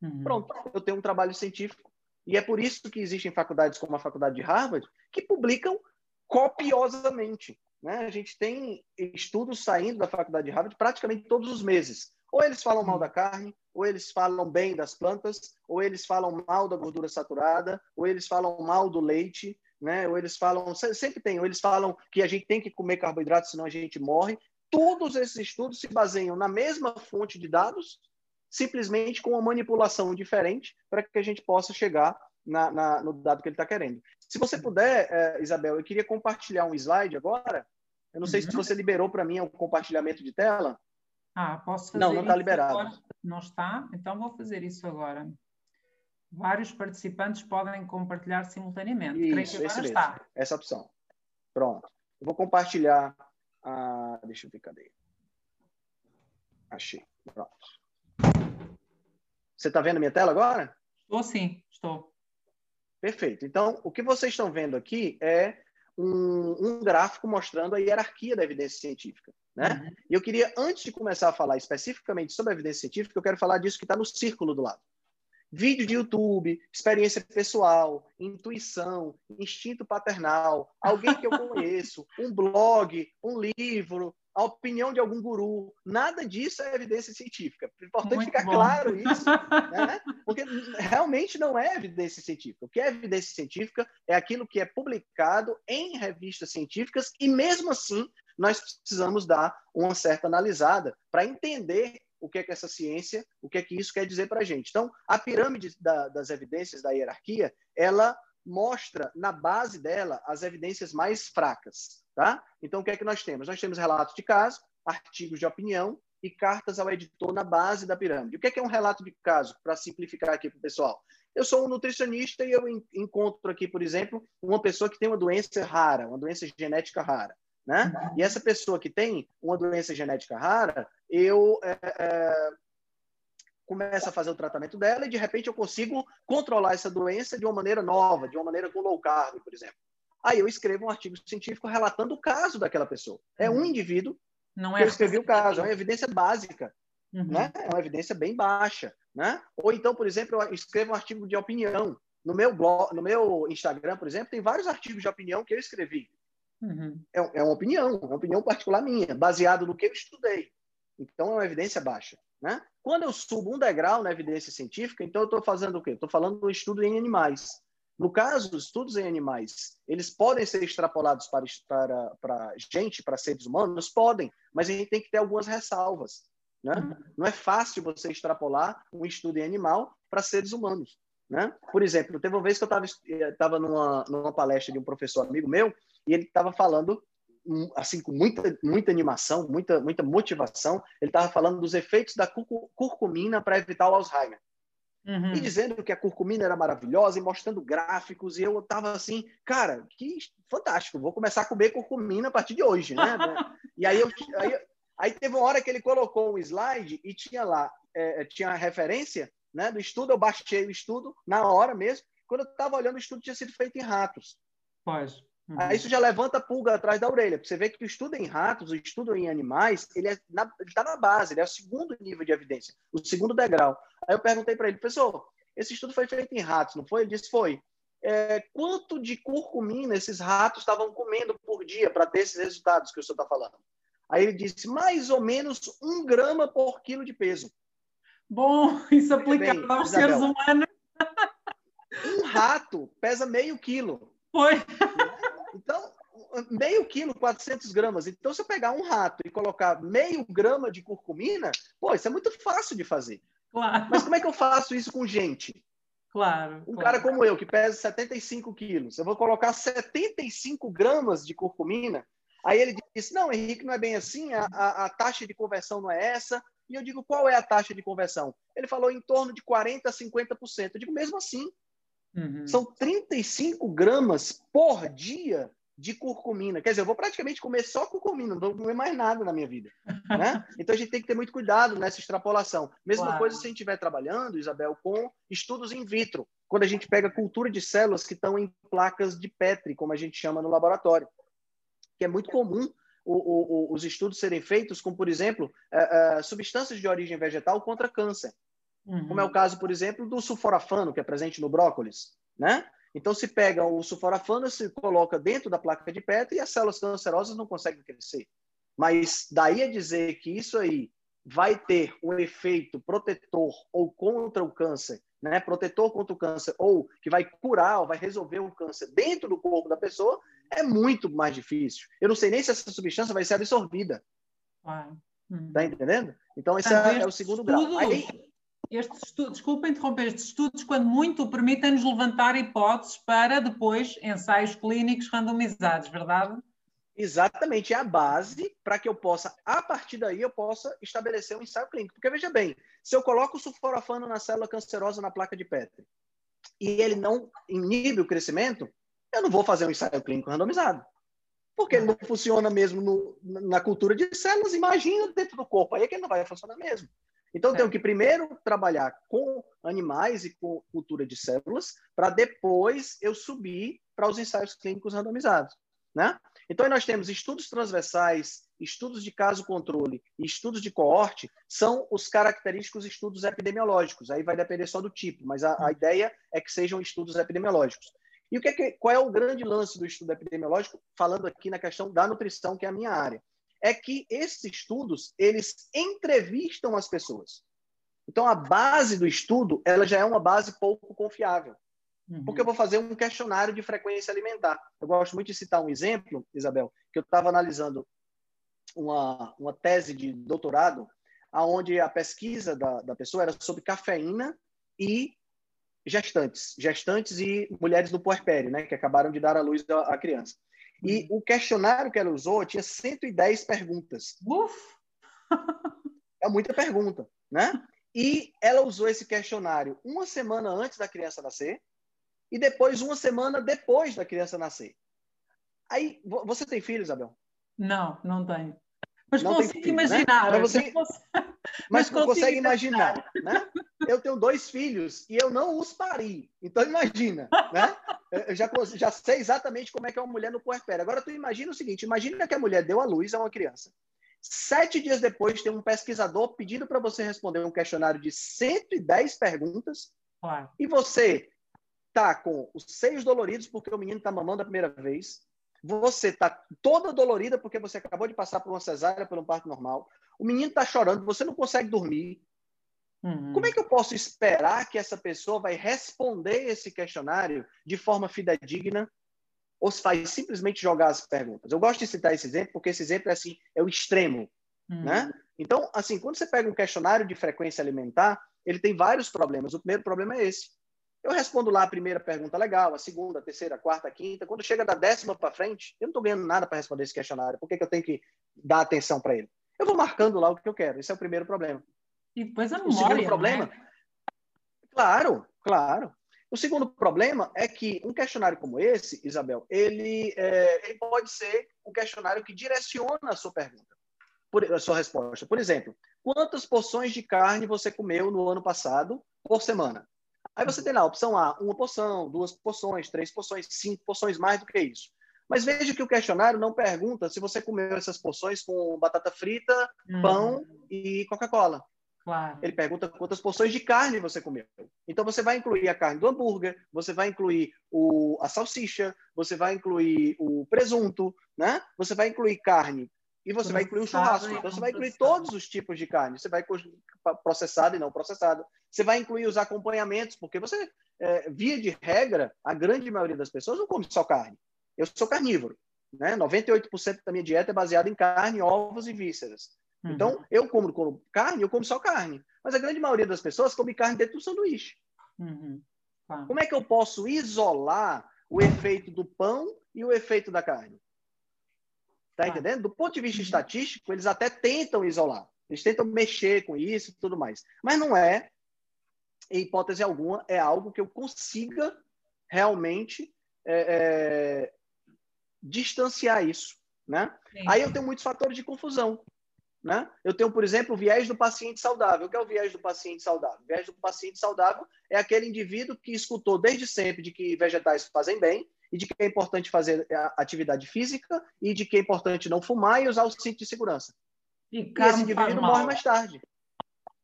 Uhum. Pronto, eu tenho um trabalho científico e é por isso que existem faculdades como a Faculdade de Harvard que publicam copiosamente. Né? A gente tem estudos saindo da Faculdade de Harvard praticamente todos os meses. Ou eles falam mal da carne, ou eles falam bem das plantas, ou eles falam mal da gordura saturada, ou eles falam mal do leite, né? Ou eles falam, sempre tem, ou eles falam que a gente tem que comer carboidrato, senão a gente morre. Todos esses estudos se baseiam na mesma fonte de dados, simplesmente com uma manipulação diferente para que a gente possa chegar na, na, no dado que ele está querendo. Se você puder, é, Isabel, eu queria compartilhar um slide agora. Eu não uhum. sei se uhum. você liberou para mim o um compartilhamento de tela. Ah, posso fazer Não, não está liberado. Agora? Não está? Então vou fazer isso agora. Vários participantes podem compartilhar simultaneamente. Isso, Creio que agora está. Essa opção. Pronto. Eu vou compartilhar. A... Deixa eu ver, cadê? Achei. Pronto. Você está vendo a minha tela agora? Estou sim, estou. Perfeito. Então, o que vocês estão vendo aqui é um, um gráfico mostrando a hierarquia da evidência científica. Né? Uhum. E eu queria, antes de começar a falar especificamente sobre a evidência científica, eu quero falar disso que está no círculo do lado. Vídeo de YouTube, experiência pessoal, intuição, instinto paternal, alguém que eu conheço, um blog, um livro, a opinião de algum guru. Nada disso é evidência científica. É importante Muito ficar bom. claro isso, né? porque realmente não é evidência científica. O que é evidência científica é aquilo que é publicado em revistas científicas e, mesmo assim, nós precisamos dar uma certa analisada para entender o que é que essa ciência, o que é que isso quer dizer para a gente. Então, a pirâmide da, das evidências da hierarquia, ela mostra na base dela as evidências mais fracas, tá? Então o que é que nós temos? Nós temos relatos de caso, artigos de opinião e cartas ao editor na base da pirâmide. O que é, que é um relato de caso? Para simplificar aqui para o pessoal, Eu sou um nutricionista e eu encontro aqui, por exemplo, uma pessoa que tem uma doença rara, uma doença genética rara. Né? E essa pessoa que tem uma doença genética rara, eu é, é, começo a fazer o tratamento dela e de repente eu consigo controlar essa doença de uma maneira nova, de uma maneira com low carb, por exemplo. Aí eu escrevo um artigo científico relatando o caso daquela pessoa. É um uhum. indivíduo Não é eu escrevi o caso, é uma evidência básica. Uhum. Né? É uma evidência bem baixa. Né? Ou então, por exemplo, eu escrevo um artigo de opinião. No meu blog, no meu Instagram, por exemplo, tem vários artigos de opinião que eu escrevi. Uhum. É, é uma opinião, uma opinião particular minha, baseado no que eu estudei. Então, é uma evidência baixa. Né? Quando eu subo um degrau na evidência científica, então eu estou fazendo o quê? Estou falando do estudo em animais. No caso dos estudos em animais, eles podem ser extrapolados para, para, para gente, para seres humanos? Podem, mas a gente tem que ter algumas ressalvas. Né? Uhum. Não é fácil você extrapolar um estudo em animal para seres humanos. Né? Por exemplo, teve uma vez que eu estava numa, numa palestra de um professor amigo meu e ele estava falando hum, assim com muita muita animação, muita muita motivação. Ele estava falando dos efeitos da curcumina para evitar o Alzheimer. Uhum. E dizendo que a curcumina era maravilhosa e mostrando gráficos. E eu estava assim, cara, que fantástico, vou começar a comer curcumina a partir de hoje, né? e aí, eu, aí, aí, teve uma hora que ele colocou um slide e tinha lá, é, tinha a referência né, do estudo, eu baixei o estudo na hora mesmo. Quando eu estava olhando, o estudo tinha sido feito em ratos. Pois. Uhum. Aí isso já levanta a pulga atrás da orelha, você vê que o estudo em ratos, o estudo em animais, ele é está na base, ele é o segundo nível de evidência, o segundo degrau. Aí eu perguntei para ele, professor, esse estudo foi feito em ratos, não foi? Ele disse, foi. É, quanto de curcumina esses ratos estavam comendo por dia para ter esses resultados que o senhor está falando? Aí ele disse, mais ou menos um grama por quilo de peso. Bom, isso aplica aos seres humanos. Um rato pesa meio quilo. Foi. Então, meio quilo, 400 gramas. Então, se eu pegar um rato e colocar meio grama de curcumina, pô, isso é muito fácil de fazer. Claro. Mas como é que eu faço isso com gente? Claro. Um claro. cara como eu, que pesa 75 quilos, eu vou colocar 75 gramas de curcumina. Aí ele disse: Não, Henrique, não é bem assim, a, a, a taxa de conversão não é essa. E eu digo: Qual é a taxa de conversão? Ele falou em torno de 40% a 50%. Eu digo: Mesmo assim, Uhum. São 35 gramas por dia de curcumina. Quer dizer, eu vou praticamente comer só curcumina, não vou comer mais nada na minha vida. Né? Então a gente tem que ter muito cuidado nessa extrapolação. Mesma claro. coisa se a gente estiver trabalhando, Isabel, com estudos in vitro. Quando a gente pega cultura de células que estão em placas de Petri, como a gente chama no laboratório. Que é muito comum o, o, os estudos serem feitos com, por exemplo, uh, uh, substâncias de origem vegetal contra câncer. Uhum. Como é o caso, por exemplo, do sulforafano, que é presente no brócolis, né? Então, se pega o sulforafano, se coloca dentro da placa de Petri e as células cancerosas não conseguem crescer. Mas daí a dizer que isso aí vai ter um efeito protetor ou contra o câncer, né? Protetor contra o câncer ou que vai curar ou vai resolver o câncer dentro do corpo da pessoa, é muito mais difícil. Eu não sei nem se essa substância vai ser absorvida. Ah. Tá entendendo? Então, esse é, é, o segundo grau. Aí, estes estudos, desculpa interromper, estes estudos, quando muito, permitem-nos levantar hipóteses para depois ensaios clínicos randomizados, verdade? Exatamente, é a base para que eu possa, a partir daí, eu possa estabelecer um ensaio clínico. Porque veja bem, se eu coloco o sulforafano na célula cancerosa na placa de Petri e ele não inibe o crescimento, eu não vou fazer um ensaio clínico randomizado. Porque ele não funciona mesmo no, na cultura de células, imagina dentro do corpo, aí é que ele não vai funcionar mesmo. Então, é. tenho que primeiro trabalhar com animais e com cultura de células, para depois eu subir para os ensaios clínicos randomizados. Né? Então, nós temos estudos transversais, estudos de caso controle e estudos de coorte, são os característicos estudos epidemiológicos. Aí vai depender só do tipo, mas a, a hum. ideia é que sejam estudos epidemiológicos. E o que, é que qual é o grande lance do estudo epidemiológico, falando aqui na questão da nutrição, que é a minha área? É que esses estudos, eles entrevistam as pessoas. Então, a base do estudo, ela já é uma base pouco confiável. Uhum. Porque eu vou fazer um questionário de frequência alimentar. Eu gosto muito de citar um exemplo, Isabel, que eu estava analisando uma, uma tese de doutorado, onde a pesquisa da, da pessoa era sobre cafeína e gestantes, gestantes e mulheres no puerpério, né, que acabaram de dar à luz à criança. E o questionário que ela usou tinha 110 perguntas. Uf! é muita pergunta, né? E ela usou esse questionário uma semana antes da criança nascer e depois uma semana depois da criança nascer. Aí, você tem filho, Isabel? Não, não tenho. Mas não consigo filho, né? imaginar. Né? Você... mas, mas consegue imaginar, né? Eu tenho dois filhos e eu não os pari. Então imagina, né? Eu já, já sei exatamente como é que é uma mulher no puerpério. Agora tu imagina o seguinte, imagina que a mulher deu à luz a uma criança. Sete dias depois tem um pesquisador pedindo para você responder um questionário de 110 perguntas claro. e você tá com os seios doloridos porque o menino está mamando a primeira vez, você está toda dolorida porque você acabou de passar por uma cesárea, por um parto normal, o menino está chorando, você não consegue dormir. Uhum. Como é que eu posso esperar que essa pessoa vai responder esse questionário de forma fidedigna ou se faz simplesmente jogar as perguntas? Eu gosto de citar esse exemplo porque esse exemplo é assim, é o extremo, uhum. né? Então, assim, quando você pega um questionário de frequência alimentar, ele tem vários problemas. O primeiro problema é esse. Eu respondo lá a primeira pergunta legal, a segunda, a terceira, a quarta, a quinta. Quando chega da décima para frente, eu não estou ganhando nada para responder esse questionário. Por que, que eu tenho que dar atenção para ele? Eu vou marcando lá o que eu quero. Esse é o primeiro problema. E depois a memória, O segundo problema... Né? Claro, claro. O segundo problema é que um questionário como esse, Isabel, ele, é, ele pode ser um questionário que direciona a sua pergunta, por, a sua resposta. Por exemplo, quantas porções de carne você comeu no ano passado por semana? Aí você tem lá a opção A, uma porção, duas porções, três porções, cinco porções, mais do que isso. Mas veja que o questionário não pergunta se você comeu essas porções com batata frita, hum. pão e Coca-Cola. Claro. Ele pergunta quantas porções de carne você comeu. Então você vai incluir a carne do hambúrguer, você vai incluir o, a salsicha, você vai incluir o presunto, né? Você vai incluir carne e você vai incluir o churrasco. Então, você vai incluir todos os tipos de carne. Você vai processado e não processado. Você vai incluir os acompanhamentos, porque você, é, via de regra, a grande maioria das pessoas não come só carne. Eu sou carnívoro. Né? 98% da minha dieta é baseada em carne, ovos e vísceras. Uhum. Então, eu como, como, carne, eu como só carne. Mas a grande maioria das pessoas come carne dentro do sanduíche. Uhum. Como é que eu posso isolar o efeito do pão e o efeito da carne? Tá entendendo? Do ponto de vista uhum. estatístico, eles até tentam isolar. Eles tentam mexer com isso e tudo mais. Mas não é, em hipótese alguma, é algo que eu consiga realmente é, é, distanciar isso. Né? Aí eu tenho muitos fatores de confusão. Né? Eu tenho, por exemplo, o viés do paciente saudável. O que é o viés do paciente saudável? O viés do paciente saudável é aquele indivíduo que escutou desde sempre de que vegetais fazem bem e de que é importante fazer atividade física e de que é importante não fumar e usar o cinto de segurança. E, e esse indivíduo morre mais tarde.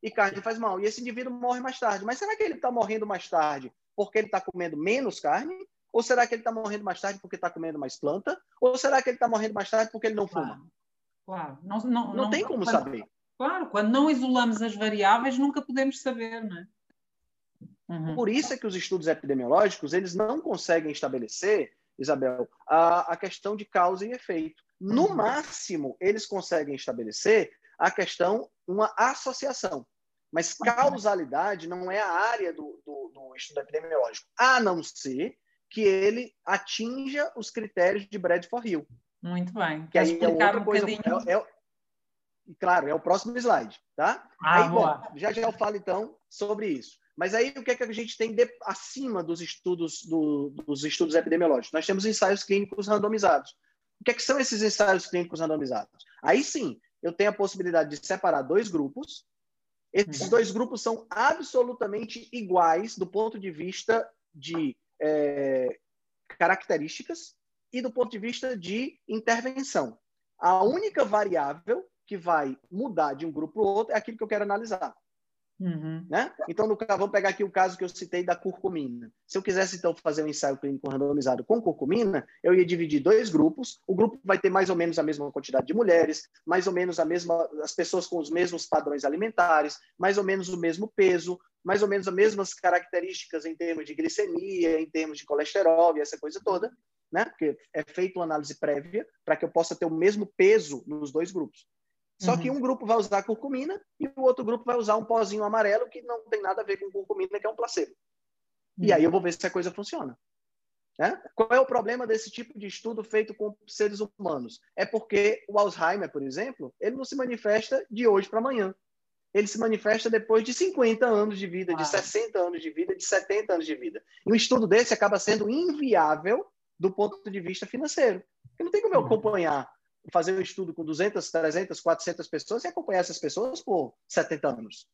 E carne faz mal. E esse indivíduo morre mais tarde. Mas será que ele está morrendo mais tarde porque ele está comendo menos carne? Ou será que ele está morrendo mais tarde porque está comendo mais planta? Ou será que ele está morrendo mais tarde porque ele não fuma? Claro. claro. Não, não, não, não tem como quando, saber. Claro, quando não isolamos as variáveis, nunca podemos saber, não é? Uhum. Por isso é que os estudos epidemiológicos eles não conseguem estabelecer, Isabel, a, a questão de causa e efeito. No uhum. máximo, eles conseguem estabelecer a questão, uma associação. Mas causalidade não é a área do, do, do estudo epidemiológico, a não ser que ele atinja os critérios de Bradford Hill. Muito bem. Que aí é outra um coisa. É, é, claro, é o próximo slide, tá? Ah, aí, bom, já já eu falo então sobre isso. Mas aí o que é que a gente tem de, acima dos estudos do, dos estudos epidemiológicos? Nós temos ensaios clínicos randomizados. O que, é que são esses ensaios clínicos randomizados? Aí sim, eu tenho a possibilidade de separar dois grupos. Esses uhum. dois grupos são absolutamente iguais do ponto de vista de é, características e do ponto de vista de intervenção. A única variável que vai mudar de um grupo para o outro é aquilo que eu quero analisar. Uhum. Né? Então, no, vamos pegar aqui o caso que eu citei da curcumina. Se eu quisesse, então, fazer um ensaio clínico randomizado com curcumina, eu ia dividir dois grupos. O grupo vai ter mais ou menos a mesma quantidade de mulheres, mais ou menos a mesma, as pessoas com os mesmos padrões alimentares, mais ou menos o mesmo peso, mais ou menos as mesmas características em termos de glicemia, em termos de colesterol e essa coisa toda, né? Porque é feita uma análise prévia para que eu possa ter o mesmo peso nos dois grupos. Só uhum. que um grupo vai usar curcumina e o outro grupo vai usar um pozinho amarelo que não tem nada a ver com curcumina, que é um placebo. Uhum. E aí eu vou ver se a coisa funciona. Né? Qual é o problema desse tipo de estudo feito com seres humanos? É porque o Alzheimer, por exemplo, ele não se manifesta de hoje para amanhã. Ele se manifesta depois de 50 anos de vida, de 60 anos de vida, de 70 anos de vida. E um estudo desse acaba sendo inviável do ponto de vista financeiro. Porque não tem como eu uhum. acompanhar, fazer um estudo com 200, 300, 400 pessoas e acompanhar essas pessoas por 70 anos.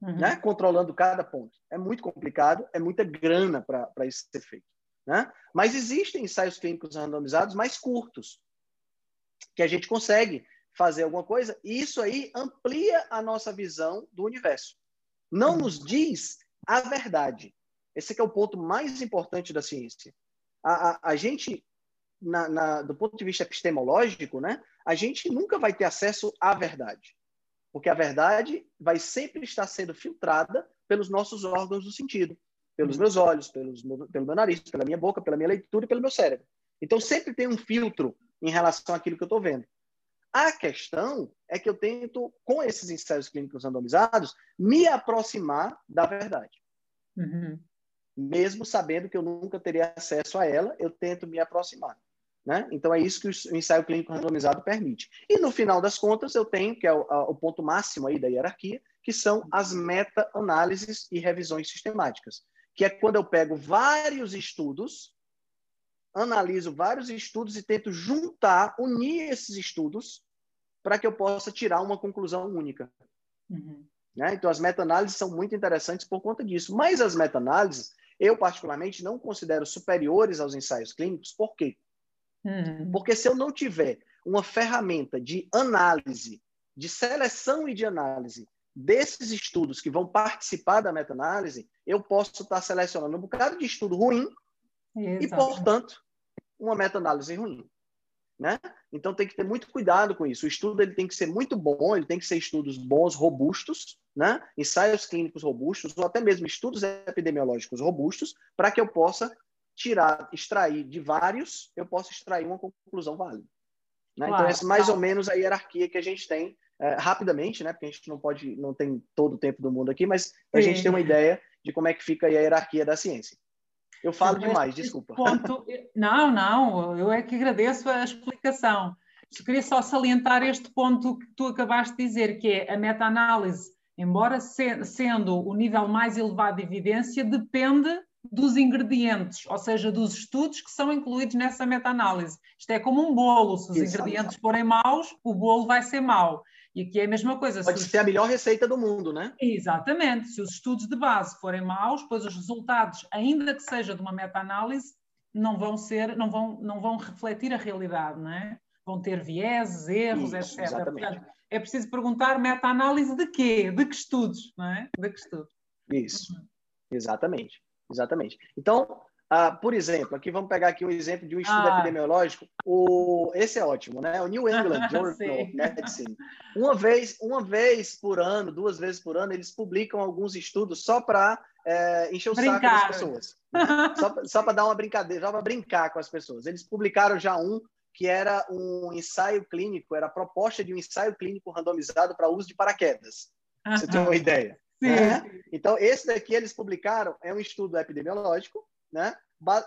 Uhum. Né? Controlando cada ponto. É muito complicado, é muita grana para isso ser feito. Né? Mas existem ensaios clínicos randomizados mais curtos, que a gente consegue fazer alguma coisa, e isso aí amplia a nossa visão do universo. Não nos diz a verdade. Esse é o ponto mais importante da ciência. A, a, a gente, na, na, do ponto de vista epistemológico, né, a gente nunca vai ter acesso à verdade. Porque a verdade vai sempre estar sendo filtrada pelos nossos órgãos do sentido. Pelos uhum. meus olhos, pelos, pelo meu nariz, pela minha boca, pela minha leitura e pelo meu cérebro. Então, sempre tem um filtro em relação àquilo que eu estou vendo. A questão é que eu tento, com esses ensaios clínicos randomizados, me aproximar da verdade. Uhum. Mesmo sabendo que eu nunca teria acesso a ela, eu tento me aproximar. Né? Então, é isso que o ensaio clínico randomizado permite. E, no final das contas, eu tenho, que é o, o ponto máximo aí da hierarquia, que são as meta-análises e revisões sistemáticas, que é quando eu pego vários estudos, analiso vários estudos e tento juntar, unir esses estudos para que eu possa tirar uma conclusão única. Uhum. Né? Então, as meta-análises são muito interessantes por conta disso. Mas as meta-análises, eu particularmente não considero superiores aos ensaios clínicos. Por quê? Uhum. Porque se eu não tiver uma ferramenta de análise, de seleção e de análise desses estudos que vão participar da meta-análise, eu posso estar selecionando um bocado de estudo ruim Exato. e, portanto, uma meta-análise ruim. Né? Então tem que ter muito cuidado com isso. O estudo ele tem que ser muito bom, ele tem que ser estudos bons, robustos, né? ensaios clínicos robustos, ou até mesmo estudos epidemiológicos robustos, para que eu possa tirar, extrair de vários, eu possa extrair uma conclusão válida. Né? Então, claro, então, essa é mais ou menos a hierarquia que a gente tem é, rapidamente, né? porque a gente não pode, não tem todo o tempo do mundo aqui, mas a gente tem uma ideia de como é que fica a hierarquia da ciência. Eu falo demais, desculpa. Ponto, não, não, eu é que agradeço a explicação. Eu queria só salientar este ponto que tu acabaste de dizer, que é a meta-análise, embora se, sendo o nível mais elevado de evidência, depende dos ingredientes, ou seja, dos estudos que são incluídos nessa meta-análise. Isto é como um bolo, se os Exato. ingredientes forem maus, o bolo vai ser mau. E aqui é a mesma coisa. Pode ser a melhor receita do mundo, né? Exatamente. Se os estudos de base forem maus, depois os resultados, ainda que seja de uma meta-análise, não vão ser, não vão, não vão refletir a realidade, não é? Vão ter vieses, erros, Isso, etc. Exatamente. Portanto, é preciso perguntar meta-análise de quê? De que estudos, não é? De que estudos? Isso. Uhum. Exatamente. Exatamente. Então, ah, por exemplo, aqui vamos pegar aqui um exemplo de um estudo ah. epidemiológico. O, esse é ótimo, né? O New England Journal of Medicine. Uma vez, uma vez por ano, duas vezes por ano, eles publicam alguns estudos só para é, encher o Brincar. saco das pessoas. Só, só para dar uma brincadeira, só para brincar com as pessoas. Eles publicaram já um que era um ensaio clínico, era a proposta de um ensaio clínico randomizado para uso de paraquedas. Você tem uma ideia? Né? Então, esse daqui eles publicaram, é um estudo epidemiológico, né,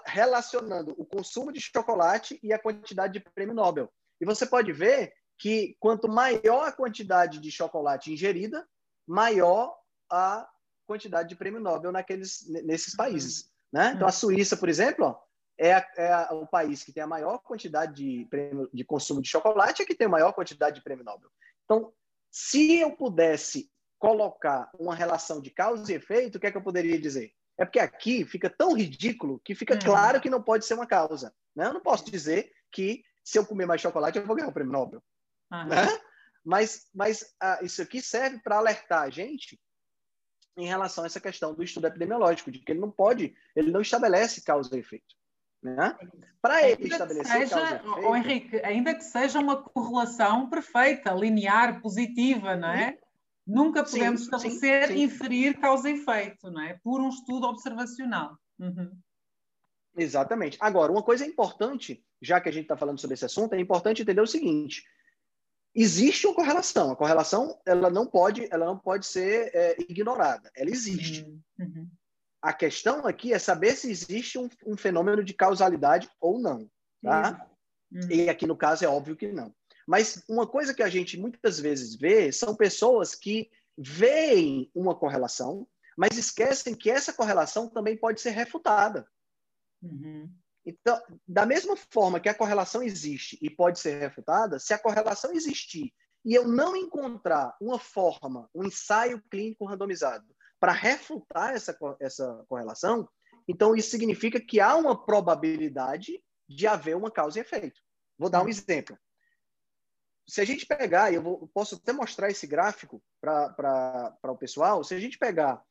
relacionando o consumo de chocolate e a quantidade de prêmio Nobel. E você pode ver que quanto maior a quantidade de chocolate ingerida, maior a quantidade de prêmio Nobel naqueles, nesses países. Né? Então, a Suíça, por exemplo, ó, é, a, é a, o país que tem a maior quantidade de, prêmio, de consumo de chocolate e que tem a maior quantidade de prêmio Nobel. Então, se eu pudesse colocar uma relação de causa e efeito, o que é que eu poderia dizer? É porque aqui fica tão ridículo que fica uhum. claro que não pode ser uma causa. Né? Eu não posso dizer que se eu comer mais chocolate eu vou ganhar o prêmio Nobel. Uhum. Né? Mas, mas ah, isso aqui serve para alertar a gente em relação a essa questão do estudo epidemiológico, de que ele não pode, ele não estabelece causa e efeito. Né? Para ele ainda estabelecer seja, causa e efeito... Henrique, ainda que seja uma correlação perfeita, linear, positiva, não é? Nunca podemos sim, estabelecer, sim, sim. inferir causa e efeito, não é? Por um estudo observacional. Uhum. Exatamente. Agora, uma coisa importante, já que a gente está falando sobre esse assunto, é importante entender o seguinte: existe uma correlação. A correlação ela não pode, ela não pode ser é, ignorada. Ela existe. Uhum. A questão aqui é saber se existe um, um fenômeno de causalidade ou não. Tá? Uhum. E aqui no caso é óbvio que não. Mas uma coisa que a gente muitas vezes vê são pessoas que veem uma correlação, mas esquecem que essa correlação também pode ser refutada. Uhum. Então, da mesma forma que a correlação existe e pode ser refutada, se a correlação existir e eu não encontrar uma forma, um ensaio clínico randomizado para refutar essa, essa correlação, então isso significa que há uma probabilidade de haver uma causa e efeito. Vou dar um exemplo. Se a gente pegar, eu vou, posso até mostrar esse gráfico para o pessoal, se a gente pegar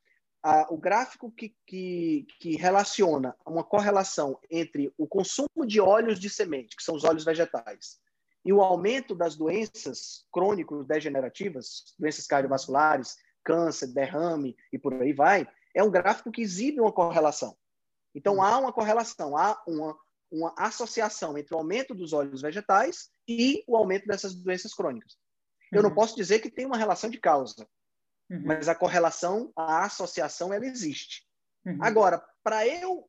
a, o gráfico que, que, que relaciona uma correlação entre o consumo de óleos de semente, que são os óleos vegetais, e o aumento das doenças crônicos degenerativas, doenças cardiovasculares, câncer, derrame e por aí vai, é um gráfico que exibe uma correlação. Então, há uma correlação, há uma, uma associação entre o aumento dos óleos vegetais e o aumento dessas doenças crônicas. Eu não uhum. posso dizer que tem uma relação de causa, uhum. mas a correlação, a associação, ela existe. Uhum. Agora, para eu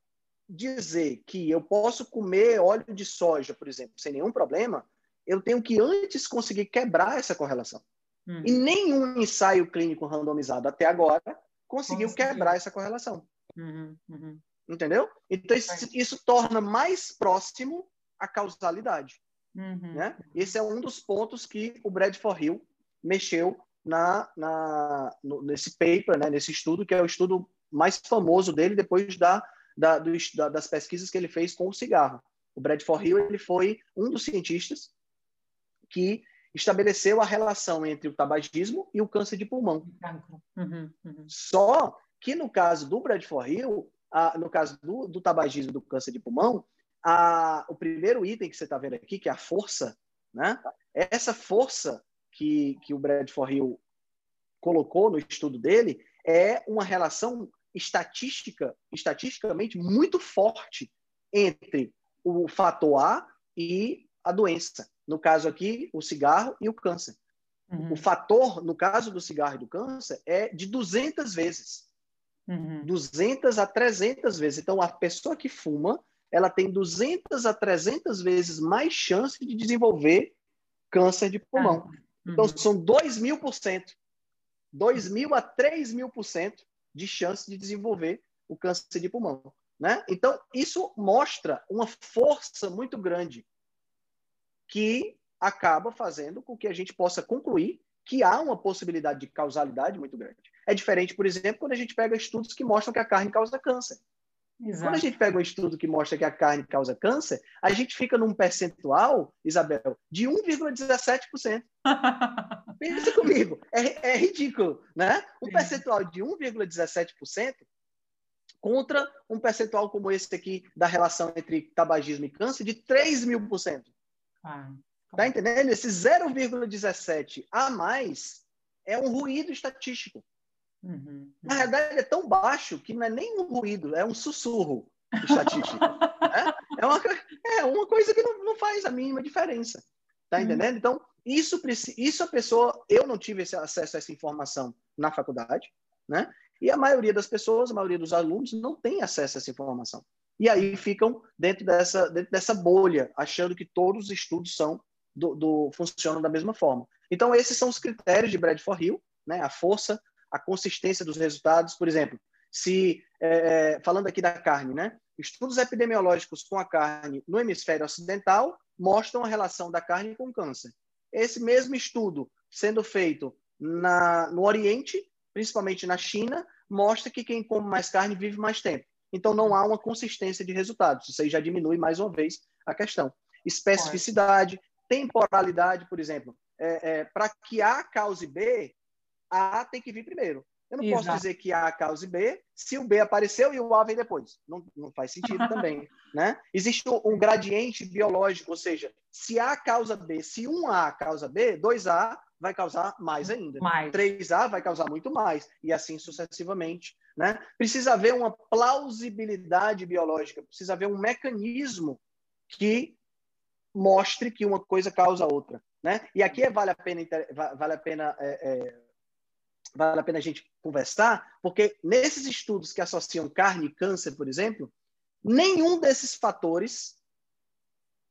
dizer que eu posso comer óleo de soja, por exemplo, sem nenhum problema, eu tenho que antes conseguir quebrar essa correlação. Uhum. E nenhum ensaio clínico randomizado até agora conseguiu quebrar essa correlação. Uhum. Uhum. Entendeu? Então, isso, isso, torna mais próximo a causalidade. Uhum. Né? Esse é um dos pontos que o Bradford Hill mexeu na, na, no, nesse paper, né, nesse estudo, que é o estudo mais famoso dele depois da, da, do, da, das pesquisas que ele fez com o cigarro. O Bradford Hill ele foi um dos cientistas que estabeleceu a relação entre o tabagismo e o câncer de pulmão. Uhum, uhum. Só que no caso do Bradford Hill, a, no caso do, do tabagismo e do câncer de pulmão, a, o primeiro item que você está vendo aqui, que é a força, né? essa força que, que o Bradford Hill colocou no estudo dele é uma relação estatística, estatisticamente muito forte entre o fator A e a doença. No caso aqui, o cigarro e o câncer. Uhum. O fator, no caso do cigarro e do câncer, é de 200 vezes. Uhum. 200 a 300 vezes. Então, a pessoa que fuma, ela tem 200 a 300 vezes mais chance de desenvolver câncer de pulmão. Uhum. Então, são 2 mil por cento. 2 mil a 3 mil por cento de chance de desenvolver o câncer de pulmão. Né? Então, isso mostra uma força muito grande que acaba fazendo com que a gente possa concluir que há uma possibilidade de causalidade muito grande. É diferente, por exemplo, quando a gente pega estudos que mostram que a carne causa câncer. Exato. Quando a gente pega um estudo que mostra que a carne causa câncer, a gente fica num percentual, Isabel, de 1,17%. Pensa comigo, é, é, ridículo, né? Um percentual de 1,17% contra um percentual como esse aqui da relação entre tabagismo e câncer de 3 mil por cento. Ah, tá entendendo? Esse 0,17 a mais é um ruído estatístico. Uhum. Na verdade, é tão baixo que não é nem um ruído, é um sussurro estatístico. né? é, uma, é uma coisa que não, não faz a mínima diferença. Tá uhum. entendendo? Uhum. Então, isso, isso a pessoa. Eu não tive esse acesso a essa informação na faculdade, né? E a maioria das pessoas, a maioria dos alunos, não tem acesso a essa informação e aí ficam dentro dessa, dentro dessa bolha, achando que todos os estudos são do, do, funcionam da mesma forma. Então, esses são os critérios de Bradford Hill, né? a força, a consistência dos resultados. Por exemplo, se é, é, falando aqui da carne, né? estudos epidemiológicos com a carne no hemisfério ocidental mostram a relação da carne com o câncer. Esse mesmo estudo sendo feito na, no Oriente, principalmente na China, mostra que quem come mais carne vive mais tempo. Então, não há uma consistência de resultados. Isso aí já diminui, mais uma vez, a questão. Especificidade, temporalidade, por exemplo. É, é, Para que A cause B, A tem que vir primeiro. Eu não Exato. posso dizer que A cause B se o B apareceu e o A vem depois. Não, não faz sentido também. Né? Existe um gradiente biológico, ou seja, se A causa B, se um A causa B, 2A vai causar mais ainda. Mais. 3A vai causar muito mais, e assim sucessivamente. Né? Precisa haver uma plausibilidade biológica, precisa haver um mecanismo que mostre que uma coisa causa outra. Né? E aqui é, vale a pena, vale a pena, é, é, vale a pena a gente conversar, porque nesses estudos que associam carne e câncer, por exemplo, nenhum desses fatores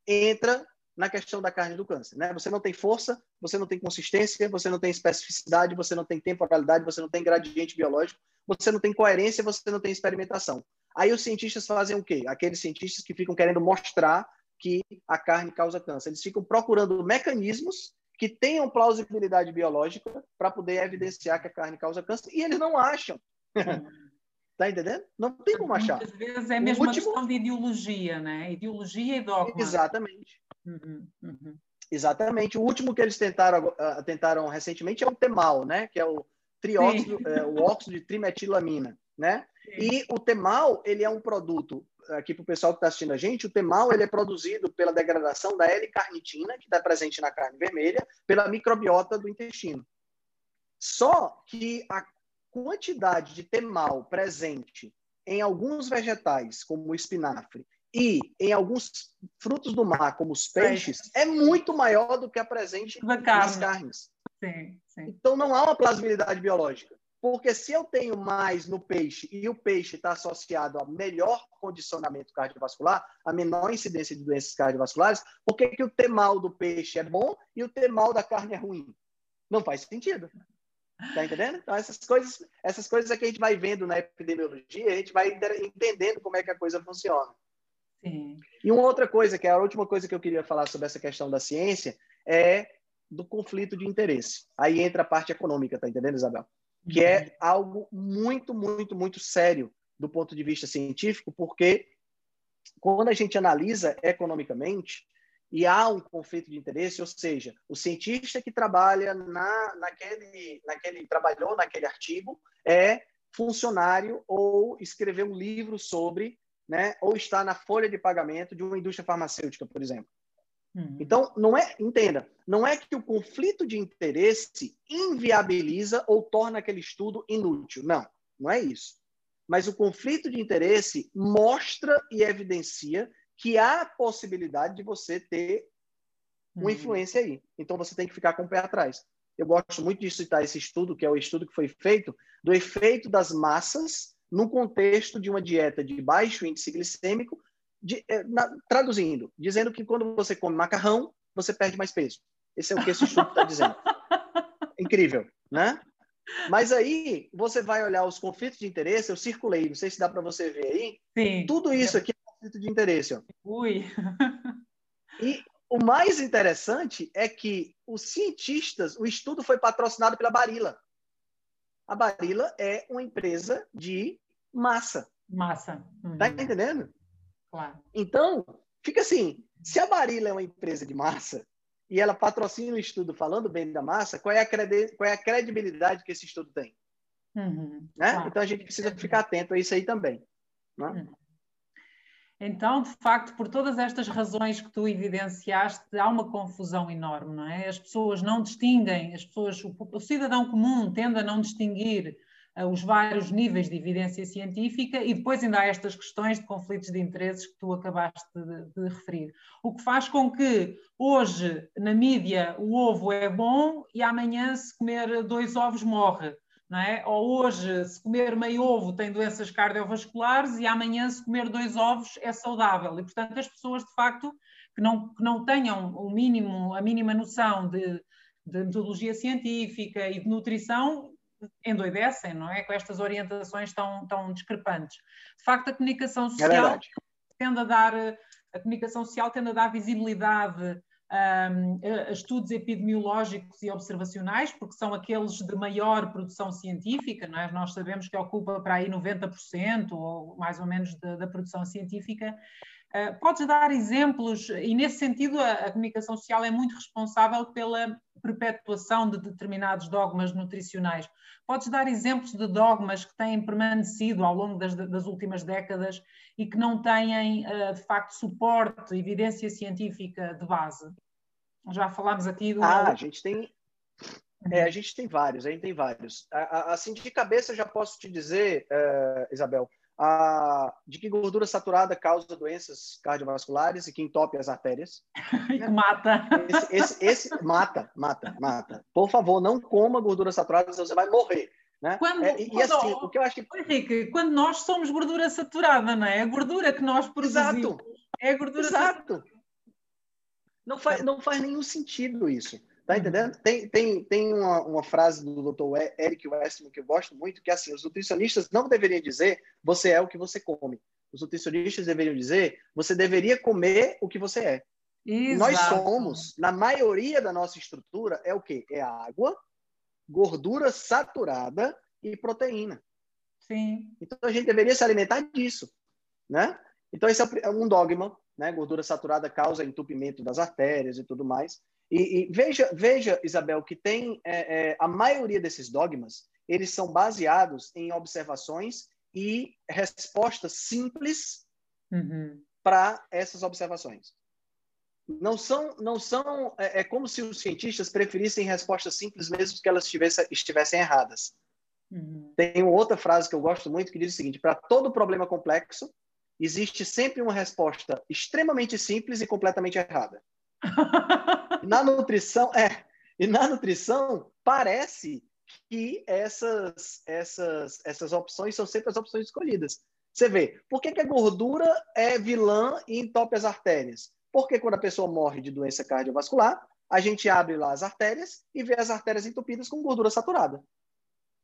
entra na questão da carne do câncer. Né? Você não tem força, você não tem consistência, você não tem especificidade, você não tem temporalidade, você não tem gradiente biológico, você não tem coerência, você não tem experimentação. Aí os cientistas fazem o quê? Aqueles cientistas que ficam querendo mostrar que a carne causa câncer. Eles ficam procurando mecanismos que tenham plausibilidade biológica para poder evidenciar que a carne causa câncer e eles não acham. Tá entendendo? Não tem como achar. Muitas vezes é mesmo último... uma questão de ideologia, né? Ideologia e dogma. Exatamente. Uhum, uhum. Exatamente. O último que eles tentaram, uh, tentaram recentemente é o temal, né? Que é o trióxido, é, o óxido de trimetilamina, né? Sim. E o temal, ele é um produto aqui para o pessoal que está assistindo a gente, o temal ele é produzido pela degradação da L-carnitina, que está presente na carne vermelha, pela microbiota do intestino. Só que a quantidade de temal presente em alguns vegetais, como o espinafre, e em alguns frutos do mar, como os peixes, é muito maior do que a presente nas carnes. Sim, sim. Então não há uma plausibilidade biológica. Porque se eu tenho mais no peixe e o peixe está associado a melhor condicionamento cardiovascular, a menor incidência de doenças cardiovasculares, por que, que o temal do peixe é bom e o temal da carne é ruim? Não faz sentido. Tá entendendo? Então, essas coisas, essas coisas é que a gente vai vendo na epidemiologia, a gente vai entendendo como é que a coisa funciona. Sim. E uma outra coisa, que é a última coisa que eu queria falar sobre essa questão da ciência, é do conflito de interesse. Aí entra a parte econômica, tá entendendo, Isabel? Que é algo muito, muito, muito sério do ponto de vista científico, porque quando a gente analisa economicamente, e há um conflito de interesse, ou seja, o cientista que trabalha na, naquele, naquele trabalhou naquele artigo é funcionário ou escreveu um livro sobre, né, ou está na folha de pagamento de uma indústria farmacêutica, por exemplo. Uhum. Então, não é, entenda, não é que o conflito de interesse inviabiliza ou torna aquele estudo inútil. Não, não é isso. Mas o conflito de interesse mostra e evidencia que há possibilidade de você ter uma uhum. influência aí. Então você tem que ficar com o pé atrás. Eu gosto muito de citar esse estudo, que é o estudo que foi feito do efeito das massas no contexto de uma dieta de baixo índice glicêmico, de, eh, na, traduzindo, dizendo que quando você come macarrão, você perde mais peso. Esse é o que esse estudo está dizendo. Incrível, né? Mas aí você vai olhar os conflitos de interesse, eu circulei, não sei se dá para você ver aí. Sim. Tudo isso aqui conflito de interesse. Ó. Ui! e o mais interessante é que os cientistas, o estudo foi patrocinado pela Barilla. A Barilla é uma empresa de massa. Massa. Uhum. Tá entendendo? Claro. Então, fica assim, se a Barilla é uma empresa de massa e ela patrocina o estudo falando bem da massa, qual é a, qual é a credibilidade que esse estudo tem? Uhum. Né? Claro. Então, a gente precisa ficar atento a isso aí também. Né? Uhum. Então, de facto, por todas estas razões que tu evidenciaste, há uma confusão enorme, não é? As pessoas não distinguem, as pessoas, o, o cidadão comum tende a não distinguir os vários níveis de evidência científica e depois ainda há estas questões de conflitos de interesses que tu acabaste de, de referir. O que faz com que hoje, na mídia, o ovo é bom e amanhã, se comer dois ovos, morre não é? Ou hoje, se comer meio ovo tem doenças cardiovasculares e amanhã, se comer dois ovos, é saudável. E, portanto, as pessoas, de facto, que não, que não tenham o mínimo, a mínima noção de, de metodologia científica e de nutrição, endoidecem, não é? Com estas orientações tão, tão discrepantes. De facto, a comunicação é social tende a dar, a comunicação social tende a dar visibilidade um, estudos epidemiológicos e observacionais, porque são aqueles de maior produção científica, é? nós sabemos que ocupa para aí 90% ou mais ou menos da, da produção científica. Uh, podes dar exemplos, e nesse sentido a, a, comunicação social é muito responsável pela perpetuação de determinados dogmas nutricionais. Podes dar exemplos de dogmas que têm permanecido ao longo das, das últimas décadas e que não têm, uh, de facto, suporte, evidência científica de base? Já falámos aqui do. Ah, a gente tem. É, a gente tem vários, a gente tem vários. Assim, de cabeça, já posso te dizer, uh, Isabel, de que gordura saturada causa doenças cardiovasculares e que entope as artérias. mata. Esse, esse, esse, mata, mata, mata. Por favor, não coma gordura saturada, senão você vai morrer. Né? Quando, é, e, quando, assim, o que eu acho que... Henrique, quando nós somos gordura saturada, não é? A gordura que nós produzimos Exato. é gordura Exato. Saturada. Não faz, não faz nenhum sentido isso. Tá entendendo? Tem, tem, tem uma, uma frase do Dr. Eric Westman que eu gosto muito, que é assim: os nutricionistas não deveriam dizer você é o que você come. Os nutricionistas deveriam dizer você deveria comer o que você é. Exato. Nós somos, na maioria da nossa estrutura, é o quê? É água, gordura saturada e proteína. Sim. Então a gente deveria se alimentar disso, né? Então esse é um dogma, né? Gordura saturada causa entupimento das artérias e tudo mais. E, e veja, veja, Isabel, que tem é, é, a maioria desses dogmas, eles são baseados em observações e respostas simples uhum. para essas observações. Não são, não são. É, é, como se os cientistas preferissem respostas simples, mesmo que elas estivessem, estivessem erradas. Uhum. Tem outra frase que eu gosto muito que diz o seguinte: para todo problema complexo, existe sempre uma resposta extremamente simples e completamente errada. na nutrição, é, e na nutrição parece que essas, essas, essas opções são sempre as opções escolhidas. Você vê, por que, que a gordura é vilã e entope as artérias? Porque quando a pessoa morre de doença cardiovascular, a gente abre lá as artérias e vê as artérias entupidas com gordura saturada.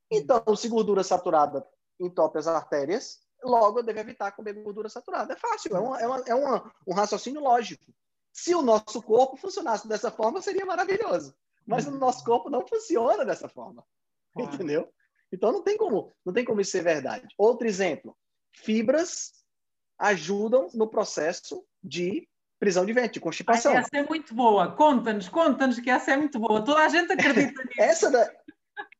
Então, se gordura saturada entope as artérias, logo eu devo evitar comer gordura saturada. É fácil, é, uma, é, uma, é uma, um raciocínio lógico. Se o nosso corpo funcionasse dessa forma, seria maravilhoso. Mas o nosso corpo não funciona dessa forma. Entendeu? Então não tem como, não tem como isso ser verdade. Outro exemplo: fibras ajudam no processo de prisão de ventre, de constipação. Ai, essa é muito boa. Conta-nos, conta-nos que essa é muito boa. Toda a gente acredita nisso. essa da...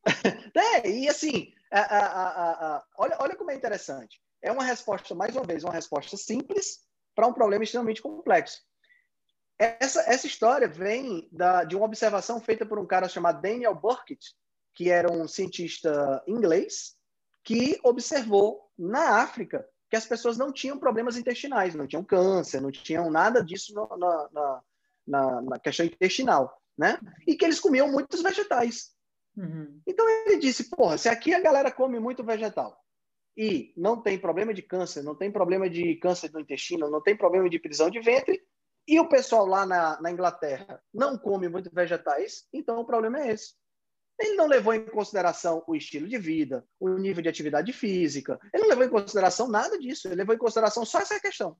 é, e assim, a, a, a, olha, olha como é interessante. É uma resposta, mais uma vez, uma resposta simples para um problema extremamente complexo. Essa, essa história vem da, de uma observação feita por um cara chamado Daniel Burkitt, que era um cientista inglês, que observou na África que as pessoas não tinham problemas intestinais, não tinham câncer, não tinham nada disso na, na, na, na questão intestinal, né? E que eles comiam muitos vegetais. Uhum. Então ele disse, porra, se aqui a galera come muito vegetal e não tem problema de câncer, não tem problema de câncer do intestino, não tem problema de prisão de ventre, e o pessoal lá na, na Inglaterra não come muito vegetais, então o problema é esse. Ele não levou em consideração o estilo de vida, o nível de atividade física. Ele não levou em consideração nada disso. Ele levou em consideração só essa questão.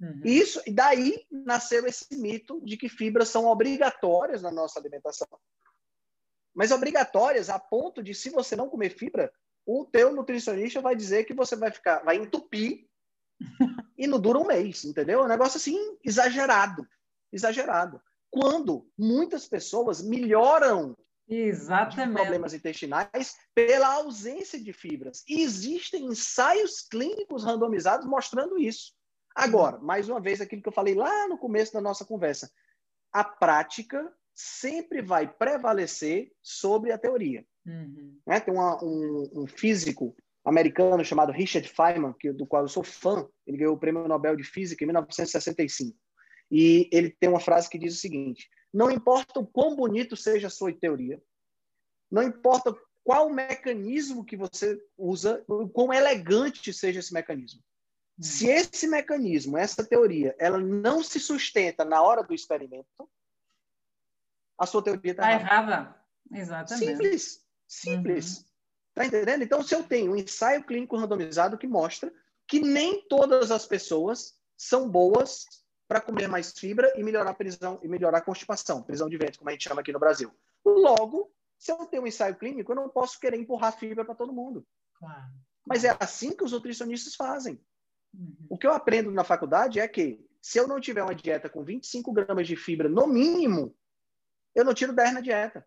Uhum. Isso, e daí nasceu esse mito de que fibras são obrigatórias na nossa alimentação. Mas obrigatórias a ponto de, se você não comer fibra, o teu nutricionista vai dizer que você vai ficar, vai entupir e não dura um mês, entendeu? É um negócio assim exagerado, exagerado. Quando muitas pessoas melhoram Exatamente. problemas intestinais pela ausência de fibras. E existem ensaios clínicos randomizados mostrando isso. Agora, mais uma vez, aquilo que eu falei lá no começo da nossa conversa. A prática sempre vai prevalecer sobre a teoria. Uhum. Né? Tem uma, um, um, físico americano chamado Richard Feynman, que, do qual eu sou fã, ele ganhou o Prêmio Nobel de Física em 1965. E ele tem uma frase que diz o seguinte: Não importa o quão bonito seja a sua teoria, não importa qual mecanismo que você usa, o quão elegante seja esse mecanismo. Se esse mecanismo, essa teoria, ela não se sustenta na hora do experimento, a sua teoria está tá errada. errada. Exatamente. Simples. Simples. Uhum. Tá entendendo? Então, se eu tenho um ensaio clínico randomizado que mostra que nem todas as pessoas são boas para comer mais fibra e melhorar a prisão e melhorar a constipação, prisão de ventre, como a gente chama aqui no Brasil. Logo, se eu tenho um ensaio clínico, eu não posso querer empurrar fibra para todo mundo. Claro. Mas é assim que os nutricionistas fazem. Uhum. O que eu aprendo na faculdade é que se eu não tiver uma dieta com 25 gramas de fibra no mínimo, eu não tiro 10 na dieta.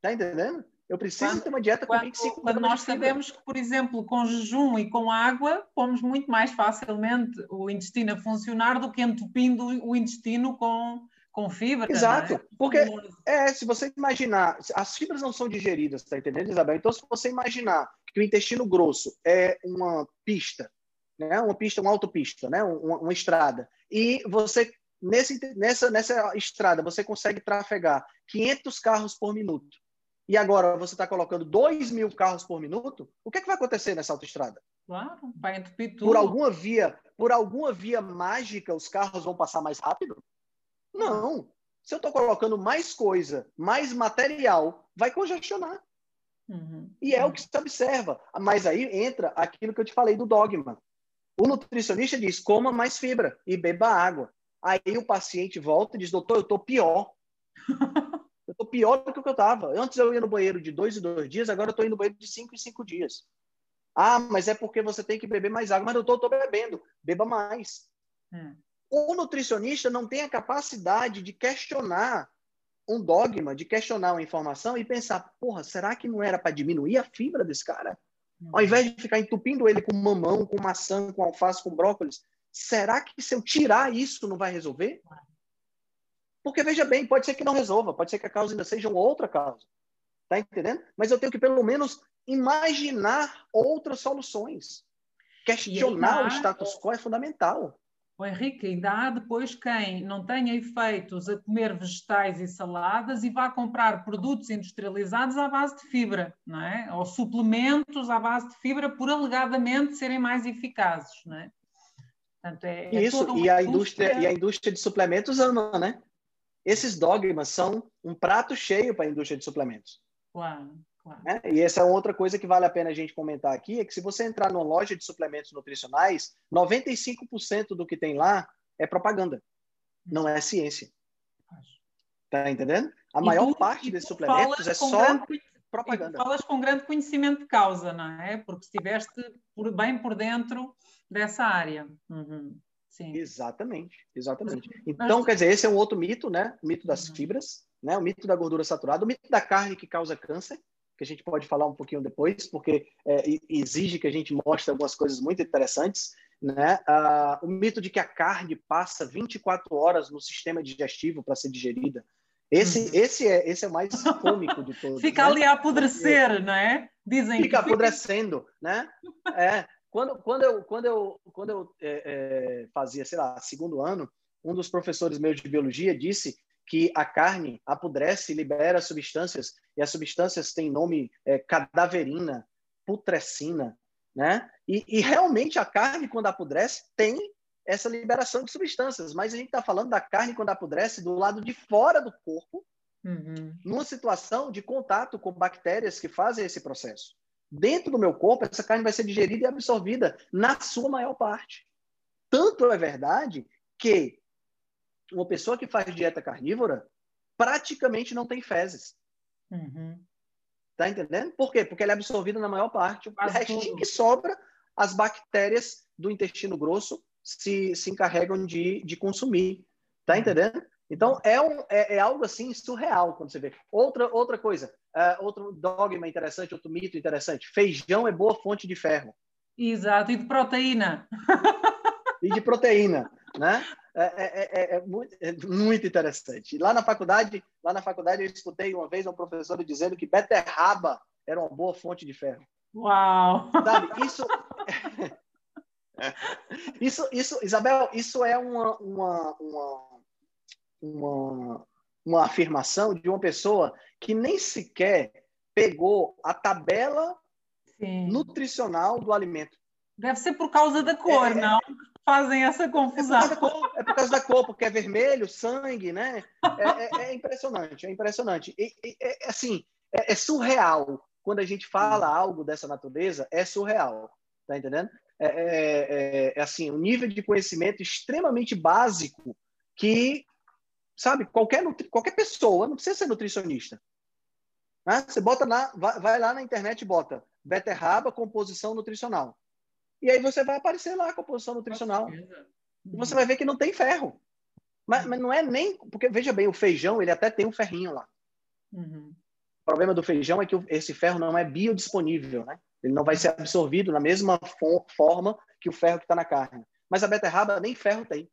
Tá entendendo? Eu preciso quando, ter uma dieta com quando, 25 Quando nós sabemos que, por exemplo, com jejum e com água, pomos muito mais facilmente o intestino a funcionar do que entupindo o intestino com, com fibra. Exato. É? Porque, é, se você imaginar, as fibras não são digeridas, tá entendendo, Isabel? Então, se você imaginar que o intestino grosso é uma pista, né? uma pista, uma autopista, né? uma, uma estrada, e você, nesse, nessa, nessa estrada, você consegue trafegar 500 carros por minuto e agora você está colocando 2 mil carros por minuto, o que, é que vai acontecer nessa autoestrada? Claro, vai entupir tudo. Por alguma via, por alguma via mágica, os carros vão passar mais rápido? Não. Se eu estou colocando mais coisa, mais material, vai congestionar. Uhum. E é o que se observa. Mas aí entra aquilo que eu te falei do dogma. O nutricionista diz: coma mais fibra e beba água. Aí o paciente volta e diz: doutor, eu estou pior. eu estou pior do que eu estava. Antes eu ia no banheiro de dois em dois dias, agora eu estou indo no banheiro de cinco em cinco dias. Ah, mas é porque você tem que beber mais água. Mas eu estou bebendo. Beba mais. Hum. O nutricionista não tem a capacidade de questionar um dogma, de questionar uma informação e pensar, porra, será que não era para diminuir a fibra desse cara? Ao invés de ficar entupindo ele com mamão, com maçã, com alface, com brócolis, será que se eu tirar isso não vai resolver? Porque veja bem, pode ser que não resolva, pode ser que a causa ainda seja outra causa. Tá entendendo? Mas eu tenho que pelo menos imaginar outras soluções. Questionar o status quo é fundamental. O Henrique, ainda há depois quem não tenha efeitos a comer vegetais e saladas e vá comprar produtos industrializados à base de fibra, não é? Ou suplementos à base de fibra por alegadamente serem mais eficazes, não é? Portanto, é, é Isso, e, a indústria, e a indústria de suplementos ama, né? Esses dogmas são um prato cheio para a indústria de suplementos. Claro. Claro. Né? E essa é outra coisa que vale a pena a gente comentar aqui, é que se você entrar numa loja de suplementos nutricionais, 95% do que tem lá é propaganda, não é ciência. Tá entendendo? A e maior tu, parte desses suplementos é só grande, propaganda. falas com grande conhecimento de causa, não é? Porque estiveste por, bem por dentro dessa área. Uhum. Sim. Exatamente, exatamente. Então, Mas... quer dizer, esse é um outro mito, né? O mito das uhum. fibras, né? O mito da gordura saturada, o mito da carne que causa câncer, que a gente pode falar um pouquinho depois, porque é, exige que a gente mostre algumas coisas muito interessantes. Né? Ah, o mito de que a carne passa 24 horas no sistema digestivo para ser digerida. Esse, hum. esse, é, esse é o mais cômico de todos. Fica né? ali a apodrecer, não é? Dizem Fica apodrecendo, né? É, quando, quando eu, quando eu, quando eu é, é, fazia, sei lá, segundo ano, um dos professores meus de biologia disse que a carne apodrece e libera substâncias, e as substâncias têm nome é, cadaverina, putrescina, né? E, e, realmente a carne, quando apodrece, tem essa liberação de substâncias, mas a gente está falando da carne quando apodrece do lado de fora do corpo, uhum. numa situação de contato com bactérias que fazem esse processo. Dentro do meu corpo, essa carne vai ser digerida e absorvida na sua maior parte. Tanto é verdade que uma pessoa que faz dieta carnívora praticamente não tem fezes. Uhum. Tá entendendo? Por quê? Porque ela é absorvida na maior parte. O restinho que sobra, as bactérias do intestino grosso se, se encarregam de, de consumir. Tá uhum. entendendo? Então, é, um, é, é, algo assim surreal quando você vê. Outra, outra coisa, uh, outro dogma interessante, outro mito interessante: feijão é boa fonte de ferro. Exato, e de proteína. e de proteína, né? É, é, é, é, muito, é, muito, interessante. Lá na faculdade, lá na faculdade eu escutei uma vez um professor dizendo que beterraba era uma boa fonte de ferro. Uau! Sabe, isso, isso, isso, Isabel, isso é uma, uma, uma, uma, uma afirmação de uma pessoa que nem sequer pegou a tabela Sim. nutricional do alimento. Deve ser por causa da cor, é, não? fazem essa confusão. É por, cor, é por, causa da cor, porque é vermelho, sangue, né? É, é, é impressionante, é impressionante. E, e, é, assim, é, é, surreal. Quando a gente fala algo dessa natureza, é surreal. Tá entendendo? É, é, é, assim, um nível de conhecimento extremamente básico que, sabe, qualquer, qualquer pessoa, não precisa ser nutricionista. Né? Você bota lá, vai, vai lá na internet e bota beterraba, composição nutricional. E aí você vai aparecer lá a composição nutricional. E você vai ver que não tem ferro. Mas, mas, não é nem. Porque, veja bem, o feijão, ele até tem um ferrinho lá. Uhum. O problema do feijão é que esse ferro não é biodisponível, né? Ele não vai ser absorvido na mesma forma que o ferro que está na carne. Mas a beterraba nem ferro tem.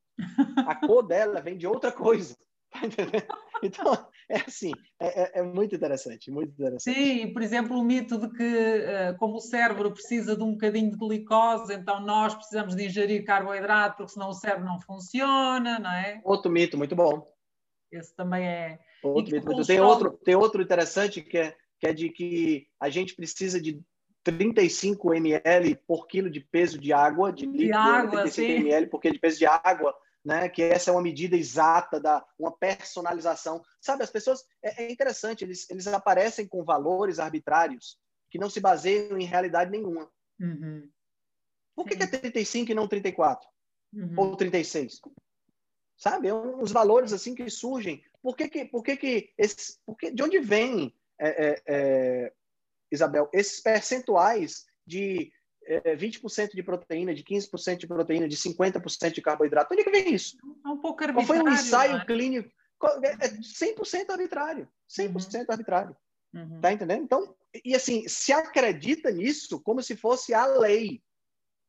A cor dela vem de outra coisa. Tá entendendo? Então, é assim, é, é, é, muito interessante, muito interessante. Sim, por exemplo, o mito de que, eh, como o cérebro precisa de um bocadinho de glicose, então nós precisamos de ingerir carboidrato, porque senão o cérebro não funciona, não é? Outro mito, muito bom. Esse também é. Outro mito, muito... tem, outro, tem outro interessante que é, que é de que a gente precisa de 35 ml por quilo de peso de água, de, de líquido, água, 35 sim. ml por quilo de peso de água né? Que essa é uma medida exata da uma personalização. Sabe, as pessoas é, é interessante, eles, eles aparecem com valores arbitrários que não se baseiam em realidade nenhuma. Uhum. Por que, que, é 35 e não 34? Uhum. Ou 36? Sabe? É uns valores assim que surgem. Por que que, por que, que esse, por que, de onde vem, é, é, é Isabel, esses percentuais de é, 20% de proteína, de 15% de proteína, de 50% de carboidrato. Onde é que vem isso? É um pouco arbitrário. Qual foi um ensaio né? clínico? É 100% é arbitrário. 100% uhum. arbitrário. Uhum. Tá entendendo? Então, e assim, se acredita nisso como se fosse a lei.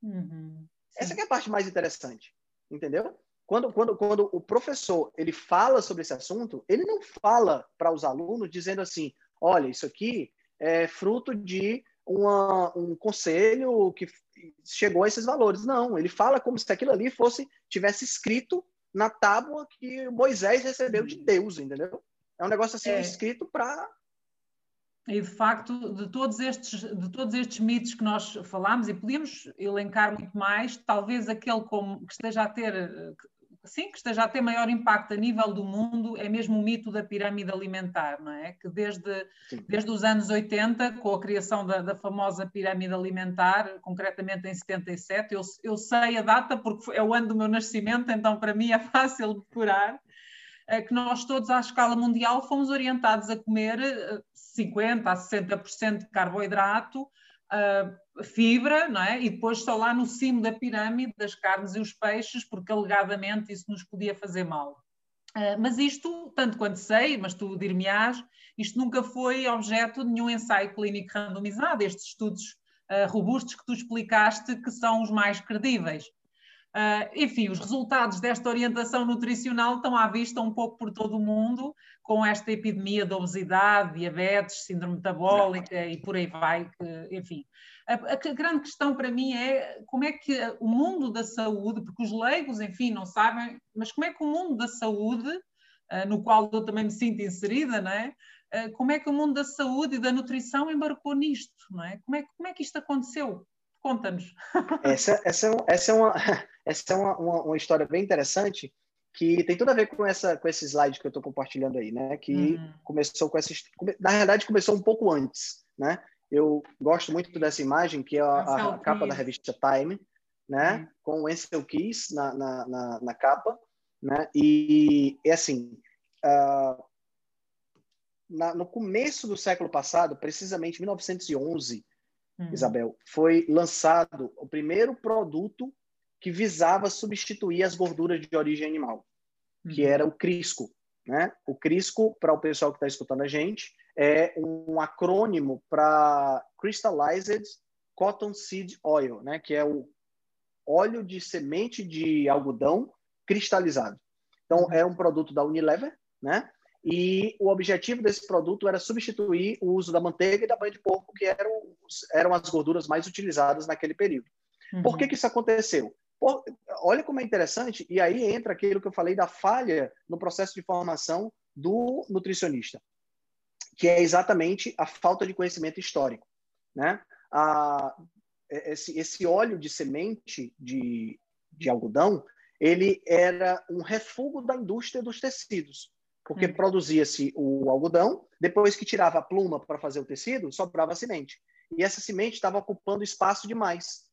Uhum. Essa é a parte mais interessante. Entendeu? Quando, quando, quando o professor ele fala sobre esse assunto, ele não fala para os alunos dizendo assim: olha, isso aqui é fruto de uma, um conselho que chegou a esses valores. Não, ele fala como se aquilo ali fosse tivesse escrito na tábua que Moisés recebeu de Deus, entendeu? É um negócio assim é. escrito para e de facto, de todos, estes, de todos estes mitos que nós falámos, e podíamos elencar muito mais, talvez aquele como, que esteja a ter, sim, que esteja a ter maior impacto a nível do mundo é mesmo o mito da pirâmide alimentar, não é? Que desde, desde os anos 80, com a criação da, da famosa pirâmide alimentar, concretamente em 77, eu, eu sei a data porque é o ano do meu nascimento, então para mim é fácil decorar, é que nós todos à escala mundial fomos orientados a comer 50% a 60% de carboidrato, uh, fibra, não é? E depois só lá no cimo da pirâmide das carnes e os peixes, porque alegadamente isso nos podia fazer mal. Uh, mas isto, tanto quanto sei, mas tu dir-me-ás, isto nunca foi objeto de nenhum ensaio clínico randomizado, estes estudos uh, robustos que tu explicaste, que são os mais credíveis. Uh, enfim, os resultados desta orientação nutricional estão à vista um pouco por todo o mundo, com esta epidemia de obesidade, diabetes, síndrome metabólica e por aí vai. Que, enfim, a, a, grande questão para mim é como é que o mundo da saúde, porque os leigos, enfim, não sabem, mas como é que o mundo da saúde, uh, no qual eu também me sinto inserida, não é? Uh, como é que o mundo da saúde e da nutrição embarcou nisto, não é? Como é, como é que isto aconteceu? Conta-nos. Essa, essa, é essa é, uma, essa é uma, uma, uma, história bem interessante que tem tudo a ver com essa com esse slide que eu estou compartilhando aí, né? Que uhum. começou com essa na realidade começou um pouco antes, né? Eu gosto muito dessa imagem que é a, a capa da revista Time, né? Uhum. Com o Ansel Keys na, na, na, na, capa, né? E é assim, uh, na, no começo do século passado, precisamente 1911 uhum. Isabel, foi lançado o primeiro produto que visava substituir as gorduras de origem animal, uhum. que era o Crisco. Né? O Crisco, para o pessoal que está escutando a gente, é um acrônimo para Crystallized Cotton Seed Oil, né? que é o óleo de semente de algodão cristalizado. Então, uhum. é um produto da Unilever, né? E o objetivo desse produto era substituir o uso da manteiga e da banha de porco, que eram, eram as gorduras mais utilizadas naquele período. Uhum. Por que, que isso aconteceu? Por, olha como é interessante, e aí entra aquilo que eu falei da falha no processo de formação do nutricionista, que é exatamente a falta de conhecimento histórico. Né? A, esse, esse óleo de semente de, de algodão, ele era um refúgio da indústria dos tecidos porque hum. produzia-se o algodão, depois que tirava a pluma para fazer o tecido, sobrava a semente. E essa semente estava ocupando espaço demais,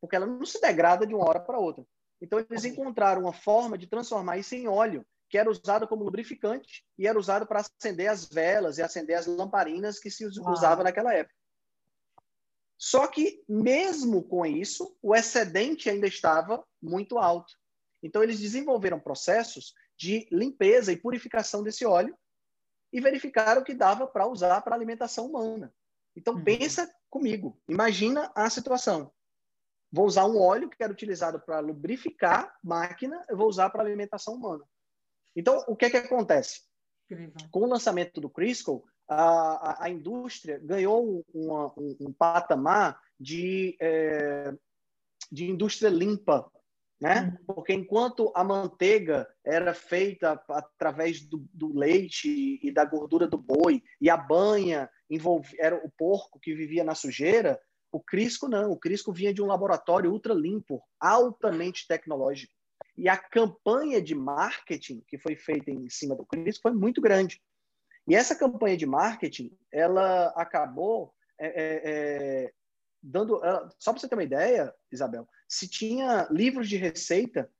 porque ela não se degrada de uma hora para outra. Então, eles encontraram uma forma de transformar isso em óleo, que era usado como lubrificante e era usado para acender as velas e acender as lamparinas que se usava naquela época. Só que, mesmo com isso, o excedente ainda estava muito alto. Então, eles desenvolveram processos de limpeza e purificação desse óleo e verificaram que dava para usar para alimentação humana. Então, uhum. pensa comigo, imagina a situação. Vou usar um óleo que era utilizado para lubrificar máquina, eu vou usar para alimentação humana. Então, o que é que acontece? Com o lançamento do Crisco, a, a, a indústria ganhou uma, um, um, patamar de, é, de indústria limpa né? Uhum. Porque enquanto a manteiga era feita através do, do, leite e da gordura do boi e a banha envolve, era o porco que vivia na sujeira, o Crisco não. O Crisco vinha de um laboratório ultra limpo, altamente tecnológico. E a campanha de marketing que foi feita em cima do Cristo foi muito grande. E essa campanha de marketing, ela acabou é, é, dando. Só para você ter uma ideia, Isabel, se tinha livros de receita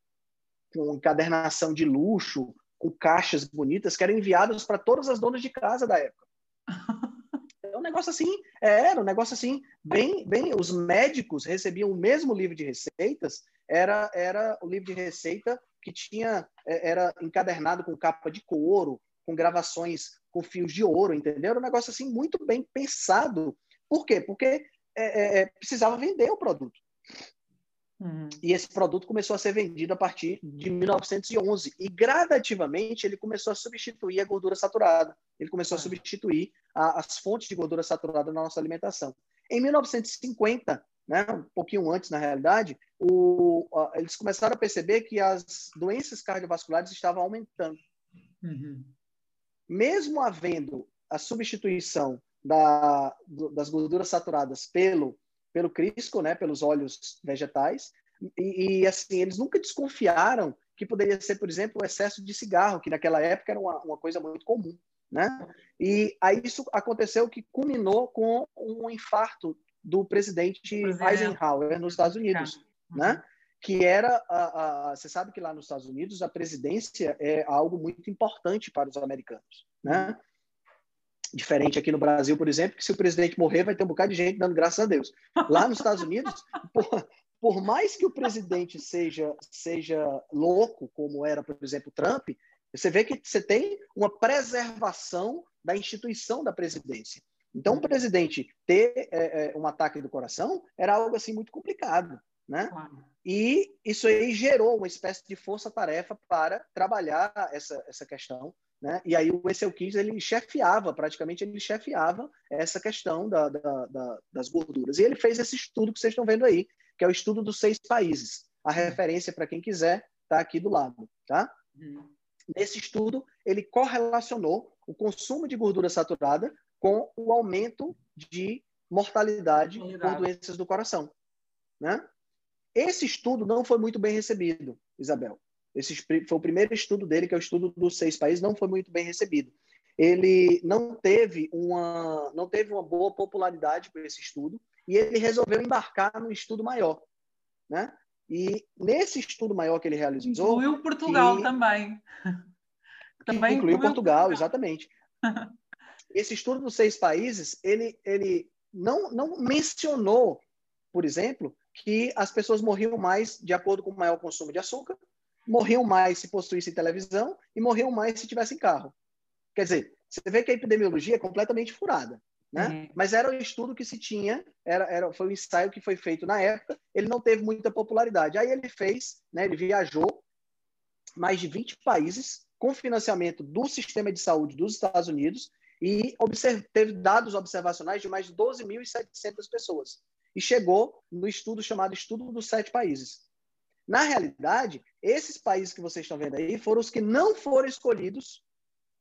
com encadernação de luxo, com caixas bonitas, que eram enviados para todas as donas de casa da época. É um negócio assim, é, era um negócio assim, bem, bem. Os médicos recebiam o mesmo livro de receitas, era, era o livro de receita que tinha, é, era encadernado com capa de couro, com gravações com fios de ouro, entendeu? Era um negócio assim muito bem pensado. Por quê? Porque é, é, é precisava vender o produto. Uhum. E esse produto começou a ser vendido a partir de 1911. E gradativamente ele começou a substituir a gordura saturada. Ele começou a substituir a, as fontes de gordura saturada na nossa alimentação. Em 1950, né, um pouquinho antes na realidade, o, a, eles começaram a perceber que as doenças cardiovasculares estavam aumentando. Uhum. Mesmo havendo a substituição da, das gorduras saturadas pelo pelo Crisco, né, pelos óleos vegetais, e, e, assim, eles nunca desconfiaram que poderia ser, por exemplo, o excesso de cigarro, que naquela época era uma, uma coisa muito comum, né? E aí isso aconteceu que culminou com um infarto do presidente Eisenhower nos Estados Unidos, né? Uhum. Que era, a, a, você sabe que lá nos Estados Unidos a presidência é algo muito importante para os americanos, né? Diferente aqui no Brasil, por exemplo, que se o presidente morrer, vai ter um bocado de gente dando graças a Deus. Lá nos Estados Unidos, por, por mais que o presidente seja, seja louco, como era, por exemplo, Trump, você vê que você tem uma preservação da instituição da presidência. Então, o presidente ter é, é, um ataque do coração era algo assim muito complicado, né? E isso aí gerou uma espécie de força-tarefa para trabalhar essa, essa questão né? E aí o Excel Kids ele chefiava, praticamente ele chefiava essa questão da, da, da, das gorduras. E ele fez esse estudo que vocês estão vendo aí, que é o estudo dos seis países. A referência, para quem quiser, está aqui do lado. Tá? Uhum. Nesse estudo, ele correlacionou o consumo de gordura saturada com o aumento de mortalidade por doenças do coração. Né? Esse estudo não foi muito bem recebido, Isabel. Esse foi o primeiro estudo dele, que é o estudo dos seis países, não foi muito bem recebido. Ele não teve uma, não teve uma boa popularidade com esse estudo e ele resolveu embarcar num estudo maior, né? E nesse estudo maior que ele realizou, incluiu Portugal que, também. também incluiu, incluiu Portugal, Portugal, exatamente. Esse estudo dos seis países, ele, ele não, não mencionou, por exemplo, que as pessoas morriam mais de acordo com o maior consumo de açúcar morriam mais se possuíssem televisão e morriam mais se tivessem carro. Quer dizer, você vê que a epidemiologia é completamente furada. Né? Uhum. Mas era um estudo que se tinha, era, era, foi um ensaio que foi feito na época, ele não teve muita popularidade. Aí ele fez, né, ele viajou mais de 20 países com financiamento do sistema de saúde dos Estados Unidos e teve dados observacionais de mais de 12.700 pessoas. E chegou no estudo chamado Estudo dos Sete Países. Na realidade, esses países que vocês estão vendo aí foram os que não foram escolhidos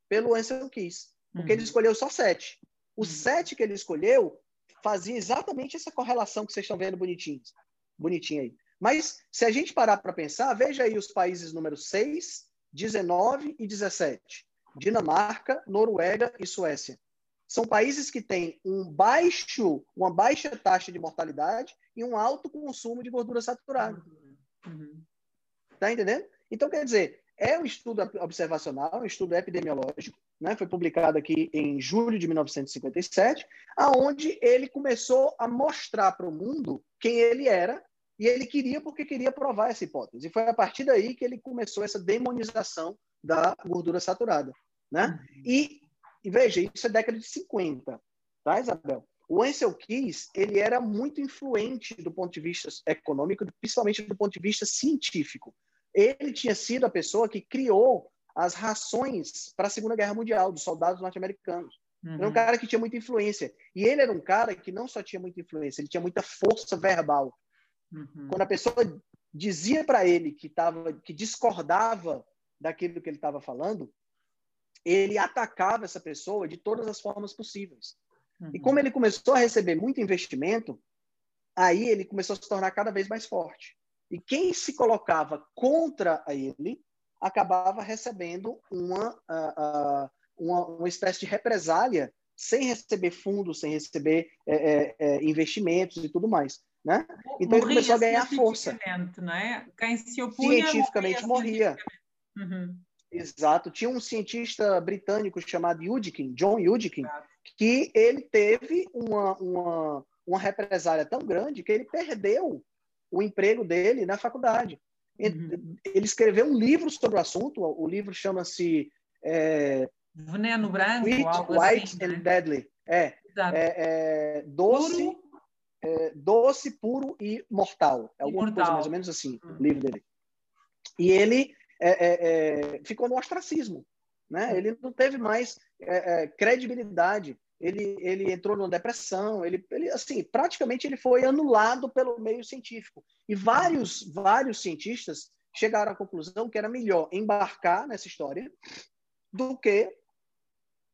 pelo Ansel Keys, porque uhum. ele escolheu só sete. Os uhum. sete que ele escolheu fazia exatamente essa correlação que vocês estão vendo bonitinhos, bonitinho aí. Mas se a gente parar para pensar, veja aí os países número 6, 19 e 17. Dinamarca, Noruega e Suécia. São países que têm um baixo, uma baixa taxa de mortalidade e um alto consumo de gordura saturada. Uhum. Tá entendendo? Então, quer dizer, é um estudo observacional, um estudo epidemiológico, né? foi publicado aqui em julho de 1957, aonde ele começou a mostrar para o mundo quem ele era e ele queria porque queria provar essa hipótese. E foi a partir daí que ele começou essa demonização da gordura saturada. Né? Uhum. E, e veja, isso é década de 50, tá, Isabel? O Ansel Keys ele era muito influente do ponto de vista econômico, principalmente do ponto de vista científico. Ele tinha sido a pessoa que criou as rações para a Segunda Guerra Mundial dos soldados norte-americanos. Uhum. Era um cara que tinha muita influência. E ele era um cara que não só tinha muita influência, ele tinha muita força verbal. Uhum. Quando a pessoa dizia para ele que tava, que discordava daquilo que ele estava falando, ele atacava essa pessoa de todas as formas possíveis. Uhum. E como ele começou a receber muito investimento, aí ele começou a se tornar cada vez mais forte. E quem se colocava contra ele acabava recebendo uma, uh, uh, uma, uma espécie de represália sem receber fundos, sem receber é, é, é, investimentos e tudo mais. Né? Então morria ele começou a ganhar força. Não é? Quem se opunha cientificamente morria. morria. Uhum. Exato. Tinha um cientista britânico chamado Yudkin, John Yudkin, que ele teve uma, uma, uma represália tão grande que ele perdeu o emprego dele na faculdade. Uhum. Ele escreveu um livro sobre o assunto, o livro chama-se é, Veneno Branco, White, algo White assim, and né? Deadly. É, é, é, doce, é, doce, puro e mortal. É alguma coisa mais ou menos assim, uhum. o livro dele. E ele é, é, ficou no ostracismo. Né? Ele não teve mais credibilidade ele, ele entrou numa depressão, ele, ele, assim, praticamente ele foi anulado pelo meio científico. E vários, vários cientistas chegaram à conclusão que era melhor embarcar nessa história do que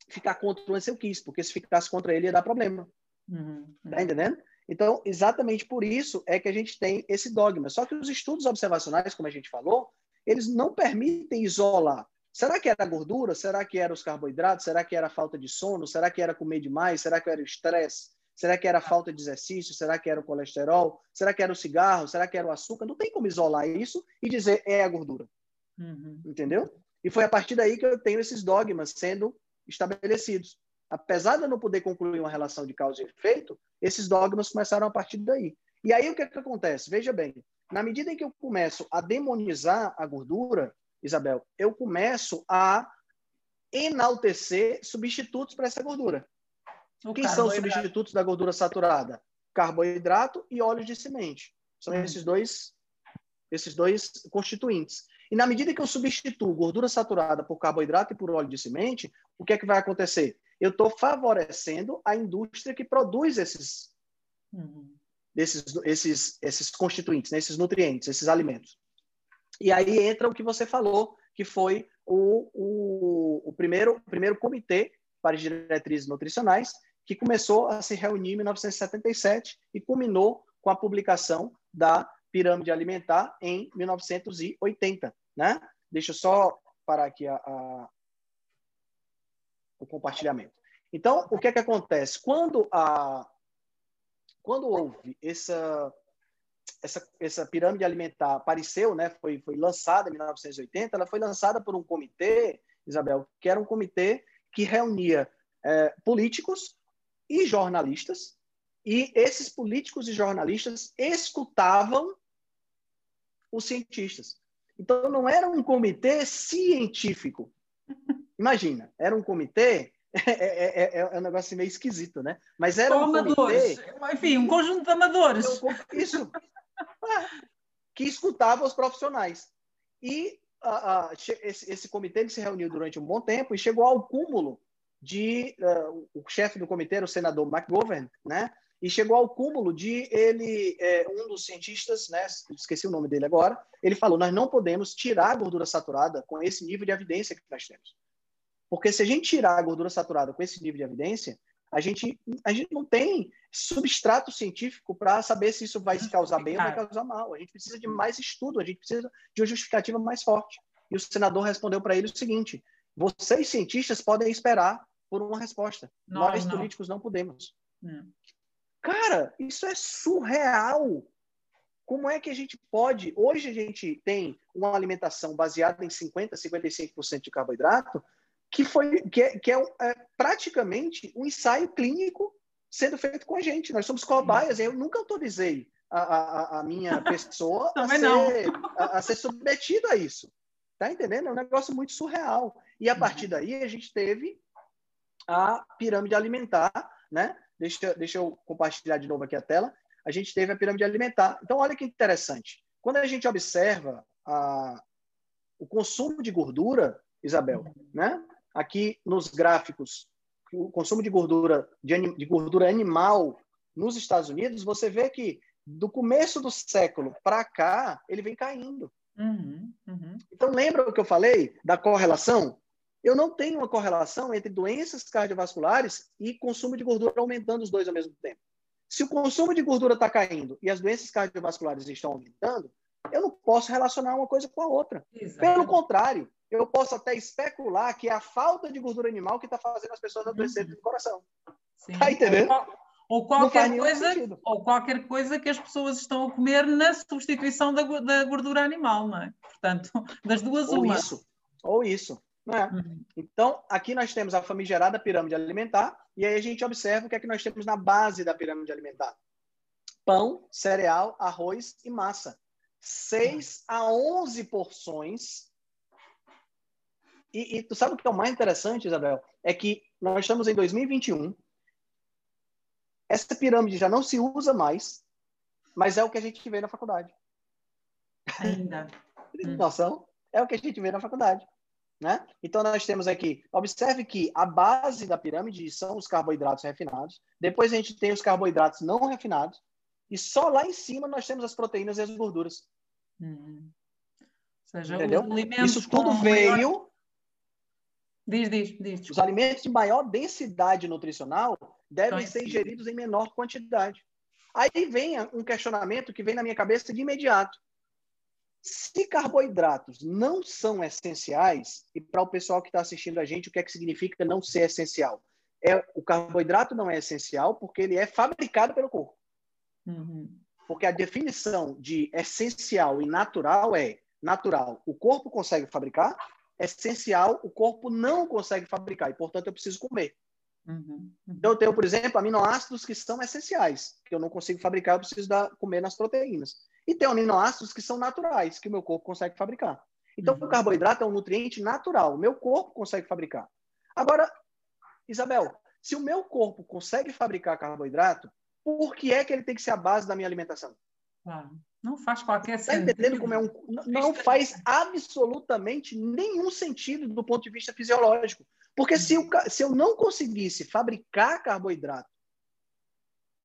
ficar contra o Ansel Keys, porque se ficasse contra ele ia dar problema. Uhum, uhum. Tá entendendo? Então, exatamente por isso é que a gente tem esse dogma. Só que os estudos observacionais, como a gente falou, eles não permitem isolar Será que era a gordura? Será que era os carboidratos? Será que era a falta de sono? Será que era comer demais? Será que era o estresse? Será que era a falta de exercício? Será que era o colesterol? Será que era o cigarro? Será que era o açúcar? Não tem como isolar isso e dizer é a gordura. Uhum. Entendeu? E foi a partir daí que eu tenho esses dogmas sendo estabelecidos. Apesar de eu não poder concluir uma relação de causa e efeito, esses dogmas começaram a partir daí. E aí o que, é que acontece? Veja bem, na medida em que eu começo a demonizar a gordura, Isabel, eu começo a enaltecer substitutos para essa gordura. O Quem são os substitutos da gordura saturada? Carboidrato e óleo de semente. São hum. esses dois esses dois constituintes. E na medida que eu substituo gordura saturada por carboidrato e por óleo de semente, o que é que vai acontecer? Eu estou favorecendo a indústria que produz esses, uhum. esses, esses, esses constituintes, né? esses nutrientes, esses alimentos. E aí entra o que você falou, que foi o, o, o primeiro, o primeiro comitê para diretrizes nutricionais, que começou a se reunir em 1977 e culminou com a publicação da pirâmide alimentar em 1980, né? Deixa eu só parar aqui a, a, o compartilhamento. Então, o que é que acontece? Quando, a, quando houve essa, essa, essa pirâmide alimentar apareceu, né, foi, foi lançada em 1980, ela foi lançada por um comitê, Isabel, que era um comitê que reunia é, políticos e jornalistas, e esses políticos e jornalistas escutavam os cientistas. Então, não era um comitê científico. Imagina, era um comitê é, é, é, é, um negócio meio esquisito, né? Mas era um amadores. comitê... Enfim, um conjunto de amadores. Isso, que escutava os profissionais. E uh, uh, esse, esse, comitê se reuniu durante um bom tempo e chegou ao cúmulo de uh, o chefe do comitê o senador McGovern, né? E chegou ao cúmulo de ele, é, um dos cientistas, né? Esqueci o nome dele agora. Ele falou: nós não podemos tirar a gordura saturada com esse nível de evidência que nós temos, porque se a gente tirar a gordura saturada com esse nível de evidência, a gente, a gente não tem substrato científico para saber se isso vai causar bem ou vai causar mal. A gente precisa de mais estudo, a gente precisa de uma justificativa mais forte. E o senador respondeu para ele o seguinte: vocês, cientistas, podem esperar por uma resposta. Não, Nós, não. políticos, não podemos. Não. Cara, isso é surreal. Como é que a gente pode. Hoje a gente tem uma alimentação baseada em 50%, 55% de carboidrato, que foi que é, que é, é, praticamente um ensaio clínico sendo feito com a gente. Nós somos cobaias. Eu nunca autorizei a, a, a minha pessoa a, ser, a, a, ser submetido a isso. Tá entendendo? É um negócio muito surreal. E a partir daí a gente teve a pirâmide alimentar, né? Deixa, deixa eu compartilhar de novo aqui a tela. A gente teve a pirâmide alimentar. Então, olha que interessante. Quando a gente observa a, o consumo de gordura, Isabel, né? Aqui nos gráficos o consumo de gordura de, de gordura animal nos Estados Unidos, você vê que do começo do século para cá ele vem caindo. Uhum, uhum. Então lembra o que eu falei da correlação? Eu não tenho uma correlação entre doenças cardiovasculares e consumo de gordura aumentando os dois ao mesmo tempo. Se o consumo de gordura está caindo e as doenças cardiovasculares estão aumentando, eu não posso relacionar uma coisa com a outra. Exatamente. Pelo contrário, eu posso até especular que é a falta de gordura animal que está fazendo as pessoas adoecerem uhum. do coração. Sim. Tá entendendo? Ou qualquer, coisa, ou qualquer coisa que as pessoas estão a comer na substituição da, da gordura animal, não é? Portanto, das duas, ou uma. Isso, ou isso. É? Uhum. Então, aqui nós temos a famigerada pirâmide alimentar, e aí a gente observa o que é que nós temos na base da pirâmide alimentar: pão, cereal, arroz e massa. 6 a 11 porções. E, e tu sabe o que é o mais interessante, Isabel? É que nós estamos em 2021, essa pirâmide já não se usa mais, mas é o que a gente vê na faculdade. Ainda. Noção? É o que a gente vê na faculdade. Né? Então, nós temos aqui, observe que a base da pirâmide são os carboidratos refinados, depois a gente tem os carboidratos não refinados, e só lá em cima nós temos as proteínas e as gorduras. Ou seja, Entendeu? Isso tudo veio. Maior... Diz, diz, diz. Os alimentos de maior densidade nutricional devem então, ser ingeridos em menor quantidade. Aí vem um questionamento que vem na minha cabeça de imediato. Se carboidratos não são essenciais, e para o pessoal que está assistindo a gente, o que é que significa não ser essencial? É, o carboidrato não é essencial porque ele é fabricado pelo corpo. Uhum. Porque a definição de essencial e natural é natural, o corpo consegue fabricar, essencial, o corpo não consegue fabricar, e portanto eu preciso comer. Uhum, uhum. Então, eu tenho, por exemplo, aminoácidos que são essenciais, que eu não consigo fabricar, eu preciso dar, comer nas proteínas. E tem aminoácidos que são naturais, que o meu corpo consegue fabricar. Então, uhum. o carboidrato é um nutriente natural, o meu corpo consegue fabricar. Agora, Isabel, se o meu corpo consegue fabricar carboidrato, por que é que ele tem que ser a base da minha alimentação? Claro. Não faz qualquer tá sentido. Entendendo como é um. Não faz absolutamente nenhum sentido do ponto de vista fisiológico. Porque se eu, se eu não conseguisse fabricar carboidrato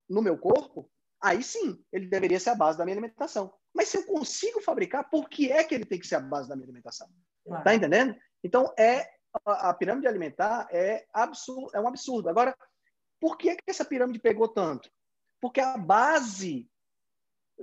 no meu corpo, aí sim, ele deveria ser a base da minha alimentação. Mas se eu consigo fabricar, por que é que ele tem que ser a base da minha alimentação? Claro. Tá entendendo? Então, é a, a pirâmide alimentar é, absurdo, é um absurdo. Agora, por que, é que essa pirâmide pegou tanto? Porque a base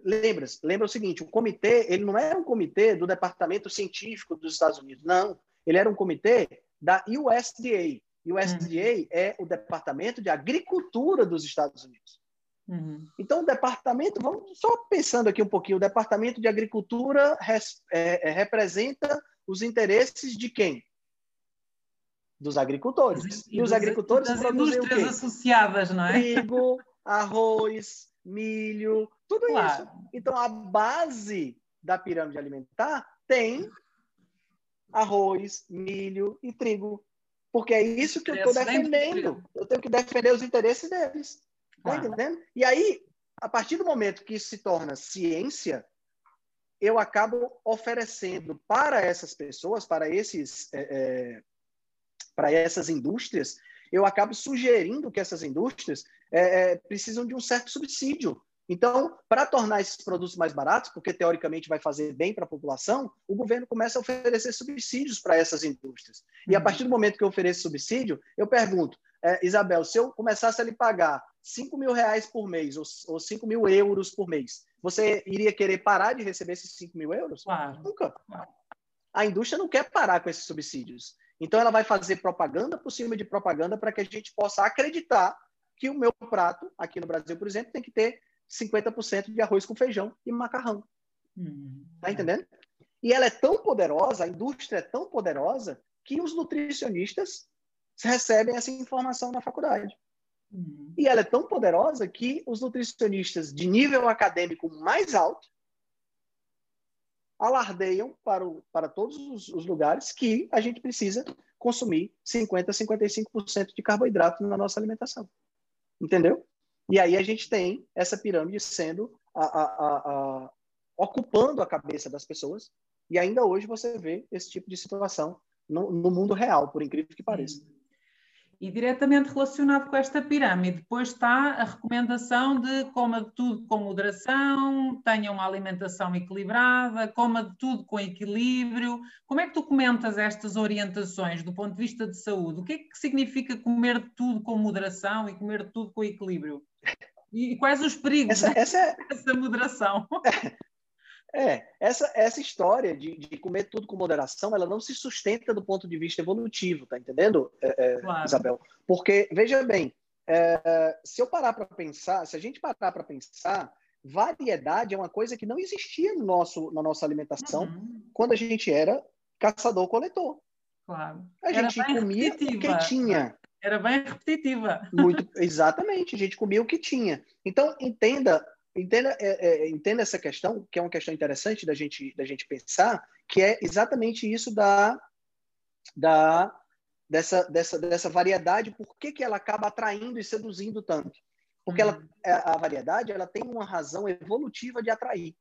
lembra, lembra o seguinte, o comitê, ele não era um comitê do Departamento Científico dos Estados Unidos, não. Ele era um comitê da USDA. USDA uhum. é o Departamento de Agricultura dos Estados Unidos. Uhum. Então, o departamento, vamos só pensando aqui um pouquinho, o Departamento de Agricultura res, é, é, representa os interesses de quem? Dos agricultores. E, e os agricultores das produzem indústrias o associadas, não é? Trigo, arroz, milho, tudo claro. isso. Então, a base da pirâmide alimentar tem arroz, milho e trigo. Porque é isso que eu estou defendendo. Eu tenho que defender os interesses deles. Tá entendendo? E aí, a partir do momento que isso se torna ciência, eu acabo oferecendo para essas pessoas, para esses, é, é, para essas indústrias, eu acabo sugerindo que essas indústrias é, é precisam de um certo subsídio então, para tornar esses produtos mais baratos, porque teoricamente vai fazer bem para a população, o governo começa a oferecer subsídios para essas indústrias. E a uhum. partir do momento que eu ofereço subsídio, eu pergunto, é, Isabel, se eu começasse a lhe pagar 5 mil reais por mês ou, ou 5 mil euros por mês, você iria querer parar de receber esses 5 mil euros? Claro. Nunca. A indústria não quer parar com esses subsídios. Então, ela vai fazer propaganda por cima de propaganda para que a gente possa acreditar que o meu prato, aqui no Brasil, por exemplo, tem que ter 50% de arroz com feijão e macarrão. Hum, tá entendendo? E ela é tão poderosa, a indústria é tão poderosa, que os nutricionistas recebem essa informação na faculdade. Hum. E ela é tão poderosa que os nutricionistas de nível acadêmico mais alto alardeiam para, o, para todos os, os lugares que a gente precisa consumir 50%, 55% de carboidrato na nossa alimentação. Entendeu? E aí a gente tem essa pirâmide sendo a, a, a, ocupando a cabeça das pessoas. E ainda hoje você vê esse tipo de situação no, no mundo real, por incrível que pareça. E diretamente relacionado com esta pirâmide, depois está a recomendação de coma tudo com moderação, tenha uma alimentação equilibrada, coma tudo com equilíbrio. Como é que tu comentas estas orientações do ponto de vista de saúde? O que é que significa comer tudo com moderação e comer tudo com equilíbrio? E quais os perigos essa, essa, dessa moderação? É, essa, essa história de, de comer tudo com moderação, ela não se sustenta do ponto de vista evolutivo, tá entendendo, é, é, claro. Isabel? Porque, veja bem, é, se eu parar para pensar, se a gente parar para pensar, variedade é uma coisa que não existia no nosso, na nossa alimentação uhum. quando a gente era caçador-coletor. Claro. A gente comia o que tinha. Era bem repetitiva. Muito, exatamente, a gente comia o que tinha. Então, entenda Entenda, é, é, entenda essa questão, que é uma questão interessante da gente, da gente pensar, que é exatamente isso da, da, dessa, dessa, dessa variedade, por que, que ela acaba atraindo e seduzindo tanto? Porque ela, uhum. é, a variedade ela tem uma razão evolutiva de atrair.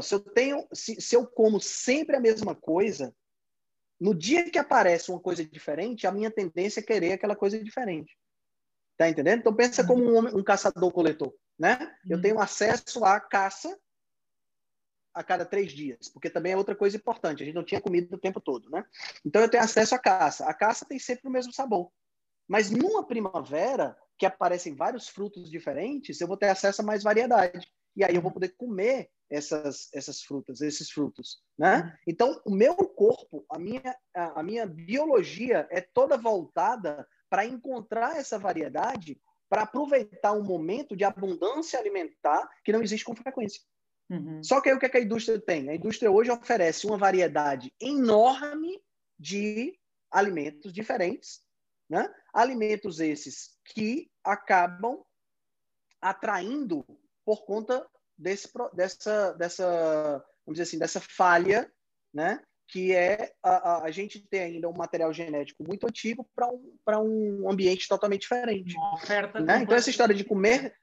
se, eu tenho, se, se eu como sempre a mesma coisa, no dia que aparece uma coisa diferente, a minha tendência é querer aquela coisa diferente. Tá entendendo? Então pensa como um, um caçador-coletor né? Eu tenho uhum. acesso à caça a cada três dias, porque também é outra coisa importante. A gente não tinha comida o tempo todo, né? Então eu tenho acesso à caça. A caça tem sempre o mesmo sabor. Mas numa primavera, que aparecem vários frutos diferentes, eu vou ter acesso a mais variedade. E aí eu vou poder comer essas, essas frutas, esses frutos, né? Uhum. Então, o meu corpo, a minha, a minha biologia é toda voltada para encontrar essa variedade para aproveitar um momento de abundância alimentar que não existe com frequência. Uhum. Só que aí o que, é que a indústria tem? A indústria hoje oferece uma variedade enorme de alimentos diferentes, né? alimentos esses que acabam atraindo por conta desse, dessa, dessa, vamos dizer assim, dessa falha né? Que é a, a, gente ter ainda um material genético muito antigo para um, um ambiente totalmente diferente. Uma oferta né? Então, essa história de comer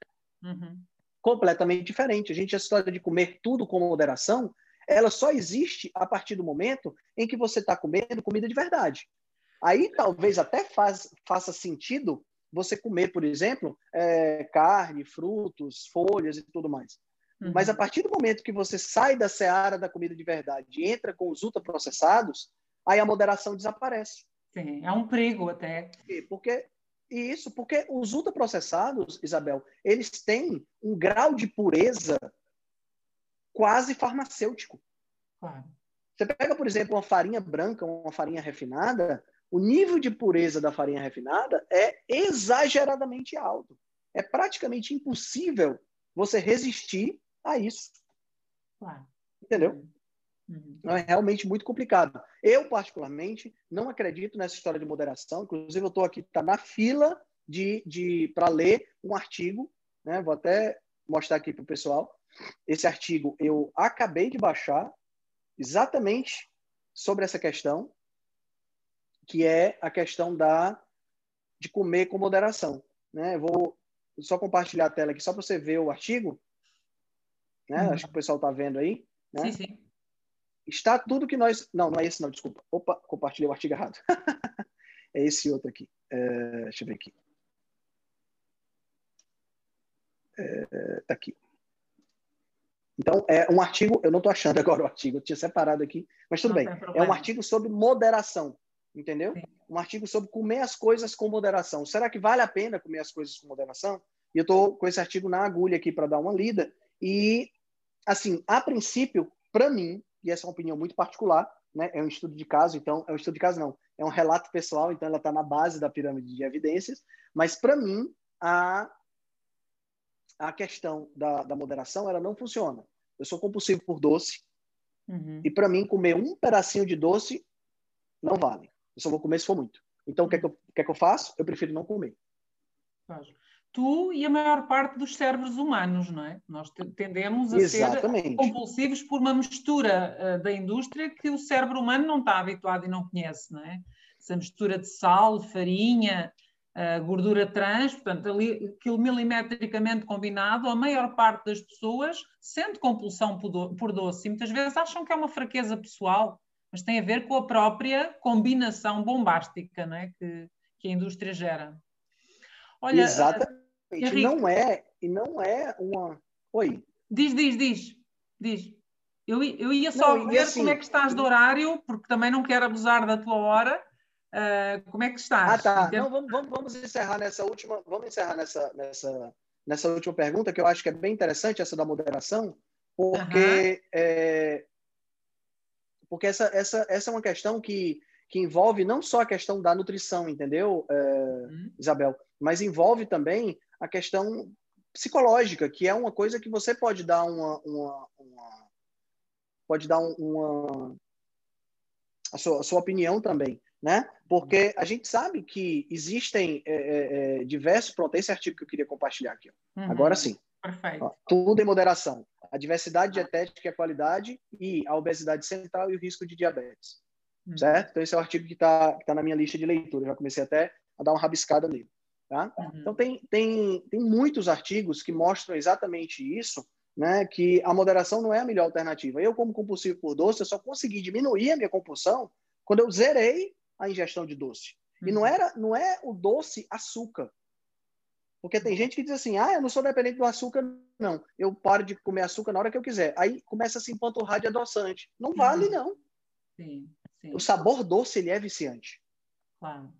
uhum. completamente diferente. A gente, essa história de comer tudo com moderação, ela só existe a partir do momento em que você está comendo comida de verdade. Aí talvez até faz, faça sentido você comer, por exemplo, é, carne, frutos, folhas e tudo mais. Uhum. Mas a partir do momento que você sai da seara da comida de verdade e entra com os ultraprocessados, aí a moderação desaparece. Sim, é um perigo até. Porque isso, porque os ultraprocessados, Isabel, eles têm um grau de pureza quase farmacêutico. Claro. Você pega, por exemplo, uma farinha branca, uma farinha refinada, o nível de pureza da farinha refinada é exageradamente alto. É praticamente impossível você resistir a isso. Claro. Entendeu? Uhum. É realmente muito complicado. Eu, particularmente, não acredito nessa história de moderação. Inclusive, eu estou aqui, está na fila de, de para ler um artigo. Né? Vou até mostrar aqui para o pessoal. Esse artigo eu acabei de baixar exatamente sobre essa questão, que é a questão da de comer com moderação. Né? Eu vou só compartilhar a tela aqui só para você ver o artigo né? Uhum. Acho que o pessoal está vendo aí. Né? Sim, sim. Está tudo que nós. Não, não é esse, não, desculpa. Opa, compartilhei o artigo errado. é esse outro aqui. É... Deixa eu ver aqui. É... Tá aqui. Então, é um artigo, eu não estou achando agora o artigo, eu tinha separado aqui, mas tudo não bem. É um artigo sobre moderação, entendeu? Sim. Um artigo sobre comer as coisas com moderação. Será que vale a pena comer as coisas com moderação? E eu estou com esse artigo na agulha aqui para dar uma lida. E assim, a princípio, para mim, e essa é uma opinião muito particular, né? É um estudo de caso, então é um estudo de caso não, é um relato pessoal, então ela está na base da pirâmide de evidências. Mas para mim a a questão da, da moderação ela não funciona. Eu sou compulsivo por doce uhum. e para mim comer um pedacinho de doce não vale. Eu só vou comer se for muito. Então o que é que eu, o que, é que eu faço? Eu prefiro não comer tu e a maior parte dos cérebros humanos, não é? Nós tendemos a Exatamente. ser compulsivos por uma mistura uh, da indústria que o cérebro humano não está habituado e não conhece, não é? Essa mistura de sal, farinha, uh, gordura trans, portanto, ali, aquilo milimetricamente combinado, a maior parte das pessoas sente compulsão por, do, por doce e muitas vezes acham que é uma fraqueza pessoal, mas tem a ver com a própria combinação bombástica não é? que, que a indústria gera. Olha, Exatamente. Henrique, não é, e não é uma. Oi. Diz, diz, diz. Diz. Eu, eu ia só não, ver assim, como é que estás do horário, porque também não quero abusar da tua hora. Uh, como é que estás? Ah, tá. Então... Não, vamos, vamos, vamos encerrar nessa última. Vamos encerrar nessa, nessa, nessa última pergunta, que eu acho que é bem interessante, essa da moderação, Porque, uhum. é, porque essa, essa, essa é uma questão que, que envolve não só a questão da nutrição, entendeu, é, uhum. Isabel? Mas envolve também a questão psicológica, que é uma coisa que você pode dar uma, uma, uma pode dar uma a sua, a sua opinião também, né? Porque a gente sabe que existem é, é, é diversos pronto, esse artigo que eu queria compartilhar aqui. Uhum. Agora sim. Perfeito. Ó, tudo em moderação. A diversidade dietética e a qualidade e a obesidade central e o risco de diabetes. Uhum. Certo? Então, esse é o artigo que está tá na minha lista de leitura. Eu já comecei até a dar uma rabiscada nele. Tá? Uhum. Então, tem, tem, tem muitos artigos que mostram exatamente isso, né? que a moderação não é a melhor alternativa. Eu, como compulsivo por doce, eu só consegui diminuir a minha compulsão quando eu zerei a ingestão de doce. Uhum. E não, uhum. era, não é o doce açúcar. Porque tem gente que diz assim, ah, eu não sou dependente do açúcar, não. Eu paro de comer açúcar na hora que eu quiser. Aí começa a se empanturrar de adoçante. Não vale, uhum. não. Sim, sim. O sabor doce, ele é viciante. Claro.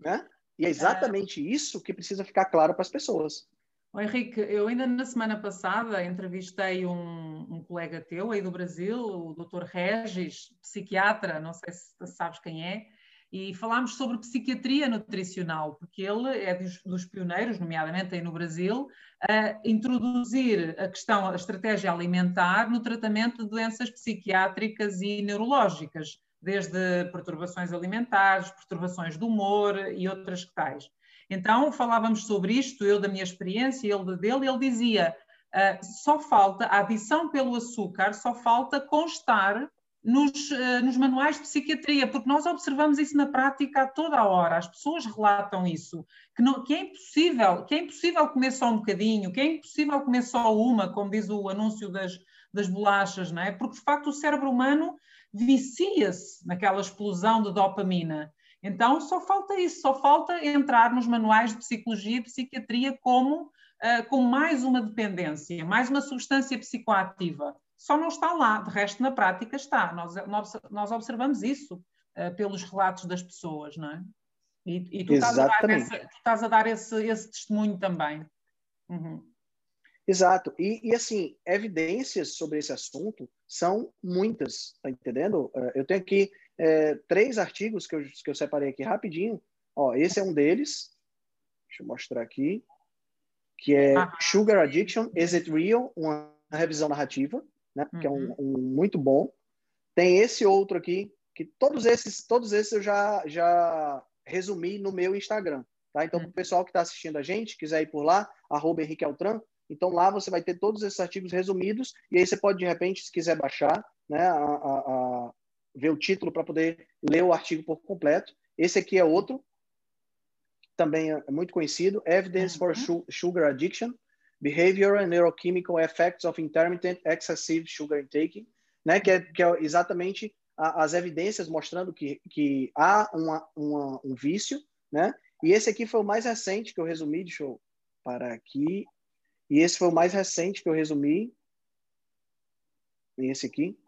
Né? E é exatamente isso que precisa ficar claro para as pessoas. Oh, Henrique, eu ainda na semana passada entrevistei um, um, colega teu aí do Brasil, o Dr. Regis, psiquiatra, não sei se sabes quem é, e falámos sobre psiquiatria nutricional, porque ele é dos, dos, pioneiros, nomeadamente aí no Brasil, a introduzir a questão, a estratégia alimentar no tratamento de doenças psiquiátricas e neurológicas, desde perturbações alimentares, perturbações do humor e outras que tais. Então, falávamos sobre isto, eu da minha experiência, ele dele, ele dizia, uh, só falta, a adição pelo açúcar, só falta constar nos, uh, nos, manuais de psiquiatria, porque nós observamos isso na prática a toda a hora, as pessoas relatam isso, que, não, que, é impossível, que é impossível comer só um bocadinho, que é impossível comer só uma, como diz o anúncio das, das bolachas, não é? Porque de facto o cérebro humano vicia-se naquela explosão de dopamina. Então, só falta isso, só falta entrar nos manuais de psicologia e psiquiatria como, uh, como mais uma dependência, mais uma substância psicoativa. Só não está lá, de resto, na prática está. Nós, nós observamos isso uh, pelos relatos das pessoas, não é? E, e tu, estás essa, tu, estás a dar esse, esse testemunho também. Uhum. Exato. E, e, assim, evidências sobre esse assunto são muitas, tá entendendo? Eh, eu tenho aqui é, três artigos que eu, que eu separei aqui rapidinho. Ó, esse é um deles. Deixa eu mostrar aqui. Que é ah. Sugar Addiction, Is It Real? Uma revisão narrativa, né? Uhum. Que é um, uhum. um, muito bom. Tem esse outro aqui, que todos esses, todos esses eu já, já resumi no meu Instagram. Tá? Então, uhum. o pessoal que está assistindo a gente, quiser ir por lá, arroba Henrique Altran, então lá você vai ter todos esses artigos resumidos, e aí você pode, de repente, se quiser baixar, né, a, a, ver o título para poder ler o artigo por completo. Esse aqui é outro, também é muito conhecido, Evidence for uhum. Sugar Addiction, Behavioral and Neurochemical Effects of Intermittent Excessive Sugar Intake, né, que, é, que é exatamente a, as evidências mostrando que, que há uma, uma, um vício, né? E esse aqui foi o mais recente que eu resumi, deixa eu parar aqui. E esse foi o mais recente que eu resumi. Esse aqui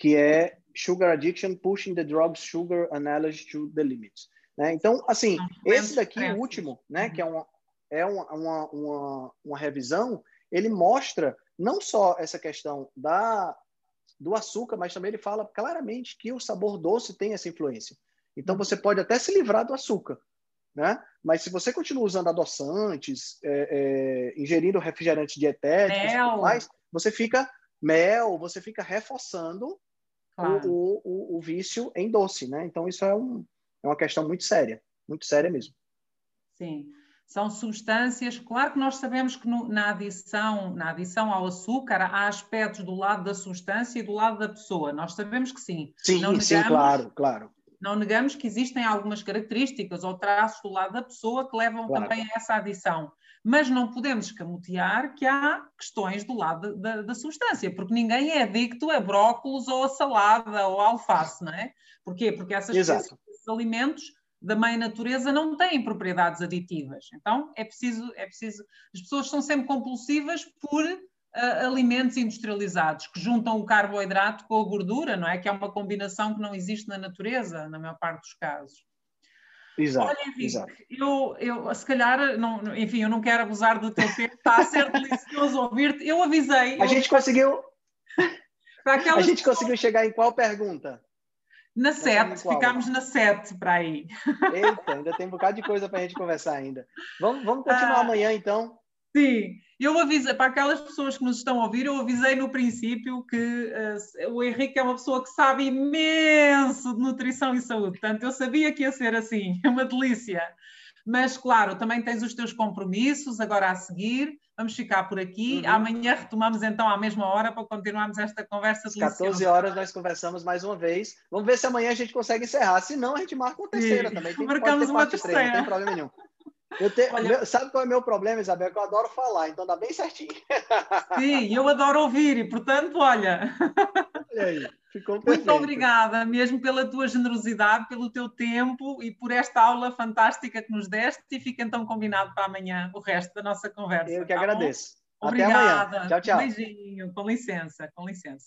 que é Sugar Addiction Pushing the Drug's Sugar Analogy to the Limits. Né? Então, assim, esse daqui, o último, né, que é, uma, é uma, uma, uma, uma revisão, ele mostra não só essa questão da, do açúcar, mas também ele fala claramente que o sabor doce tem essa influência. Então, você pode até se livrar do açúcar, né? Mas se você continua usando adoçantes, é, é, ingerindo refrigerantes dietéticos, mais, você fica mel, você fica reforçando claro. o, o, o, vício em doce, né? Então isso é, um, é uma questão muito séria, muito séria mesmo. Sim. São substâncias, claro que nós sabemos que no, na, adição, na adição ao açúcar há aspectos do lado da substância e do lado da pessoa. Nós sabemos que sim. Sim, negamos, sim, claro, claro. Não negamos que existem algumas características ou traços do lado da pessoa que levam claro. também a essa adição mas não podemos escamotear que há questões do lado da, da, substância, porque ninguém é adicto a brócolos ou a salada ou a alface, não é? Porquê? Porque essas, esses alimentos da mãe natureza não têm propriedades aditivas. Então é preciso, é preciso. As pessoas são sempre compulsivas por alimentos industrializados que juntam o carboidrato com a gordura, não é? Que é uma combinação que não existe na natureza, na maior parte dos casos. Exato, Olha, Henrique, exato. Eu, eu, se calhar, não, enfim, eu não quero abusar do teu tempo, está a ser delicioso ouvir-te. Eu avisei. A eu, gente conseguiu. para A gente pessoas- conseguiu chegar em qual pergunta? na estamos 7, em qual? ficámos na 7 para aí. Eita, ainda tem um bocado de coisa para a gente conversar ainda. Vamos, vamos continuar Ah. amanhã, então. Sim, eu avisei, para aquelas pessoas que nos estão a ouvir, eu avisei no princípio que eh, o Henrique é uma pessoa que sabe imenso de nutrição e saúde, portanto eu sabia que ia ser assim, é uma delícia. Mas claro, também tens os teus compromissos agora a seguir, vamos ficar por aqui. Uhum. Amanhã retomamos então à mesma hora para continuarmos esta conversa Às 14 deliciosa. horas nós conversamos mais uma vez. Vamos ver se amanhã a gente consegue encerrar. Se não, a gente marca uma terceira Sim, também. Tem, marcamos uma três, não terceira. tem problema nenhum. Eu te- Olha- meu- sabe qual é o meu problema, Isabel? Que eu adoro falar, então dá bem certinho. Sim, eu adoro ouvir e portanto, olha, Olha aí, ficou Muito perfeito. obrigada mesmo pela tua generosidade, pelo teu tempo e por esta aula fantástica que nos deste e fica então combinado para amanhã o resto da nossa conversa. Eu que tá bom? agradeço. Até Obrigada. amanhã. Tchau, tchau. Um beijinho. Com licença, com licença.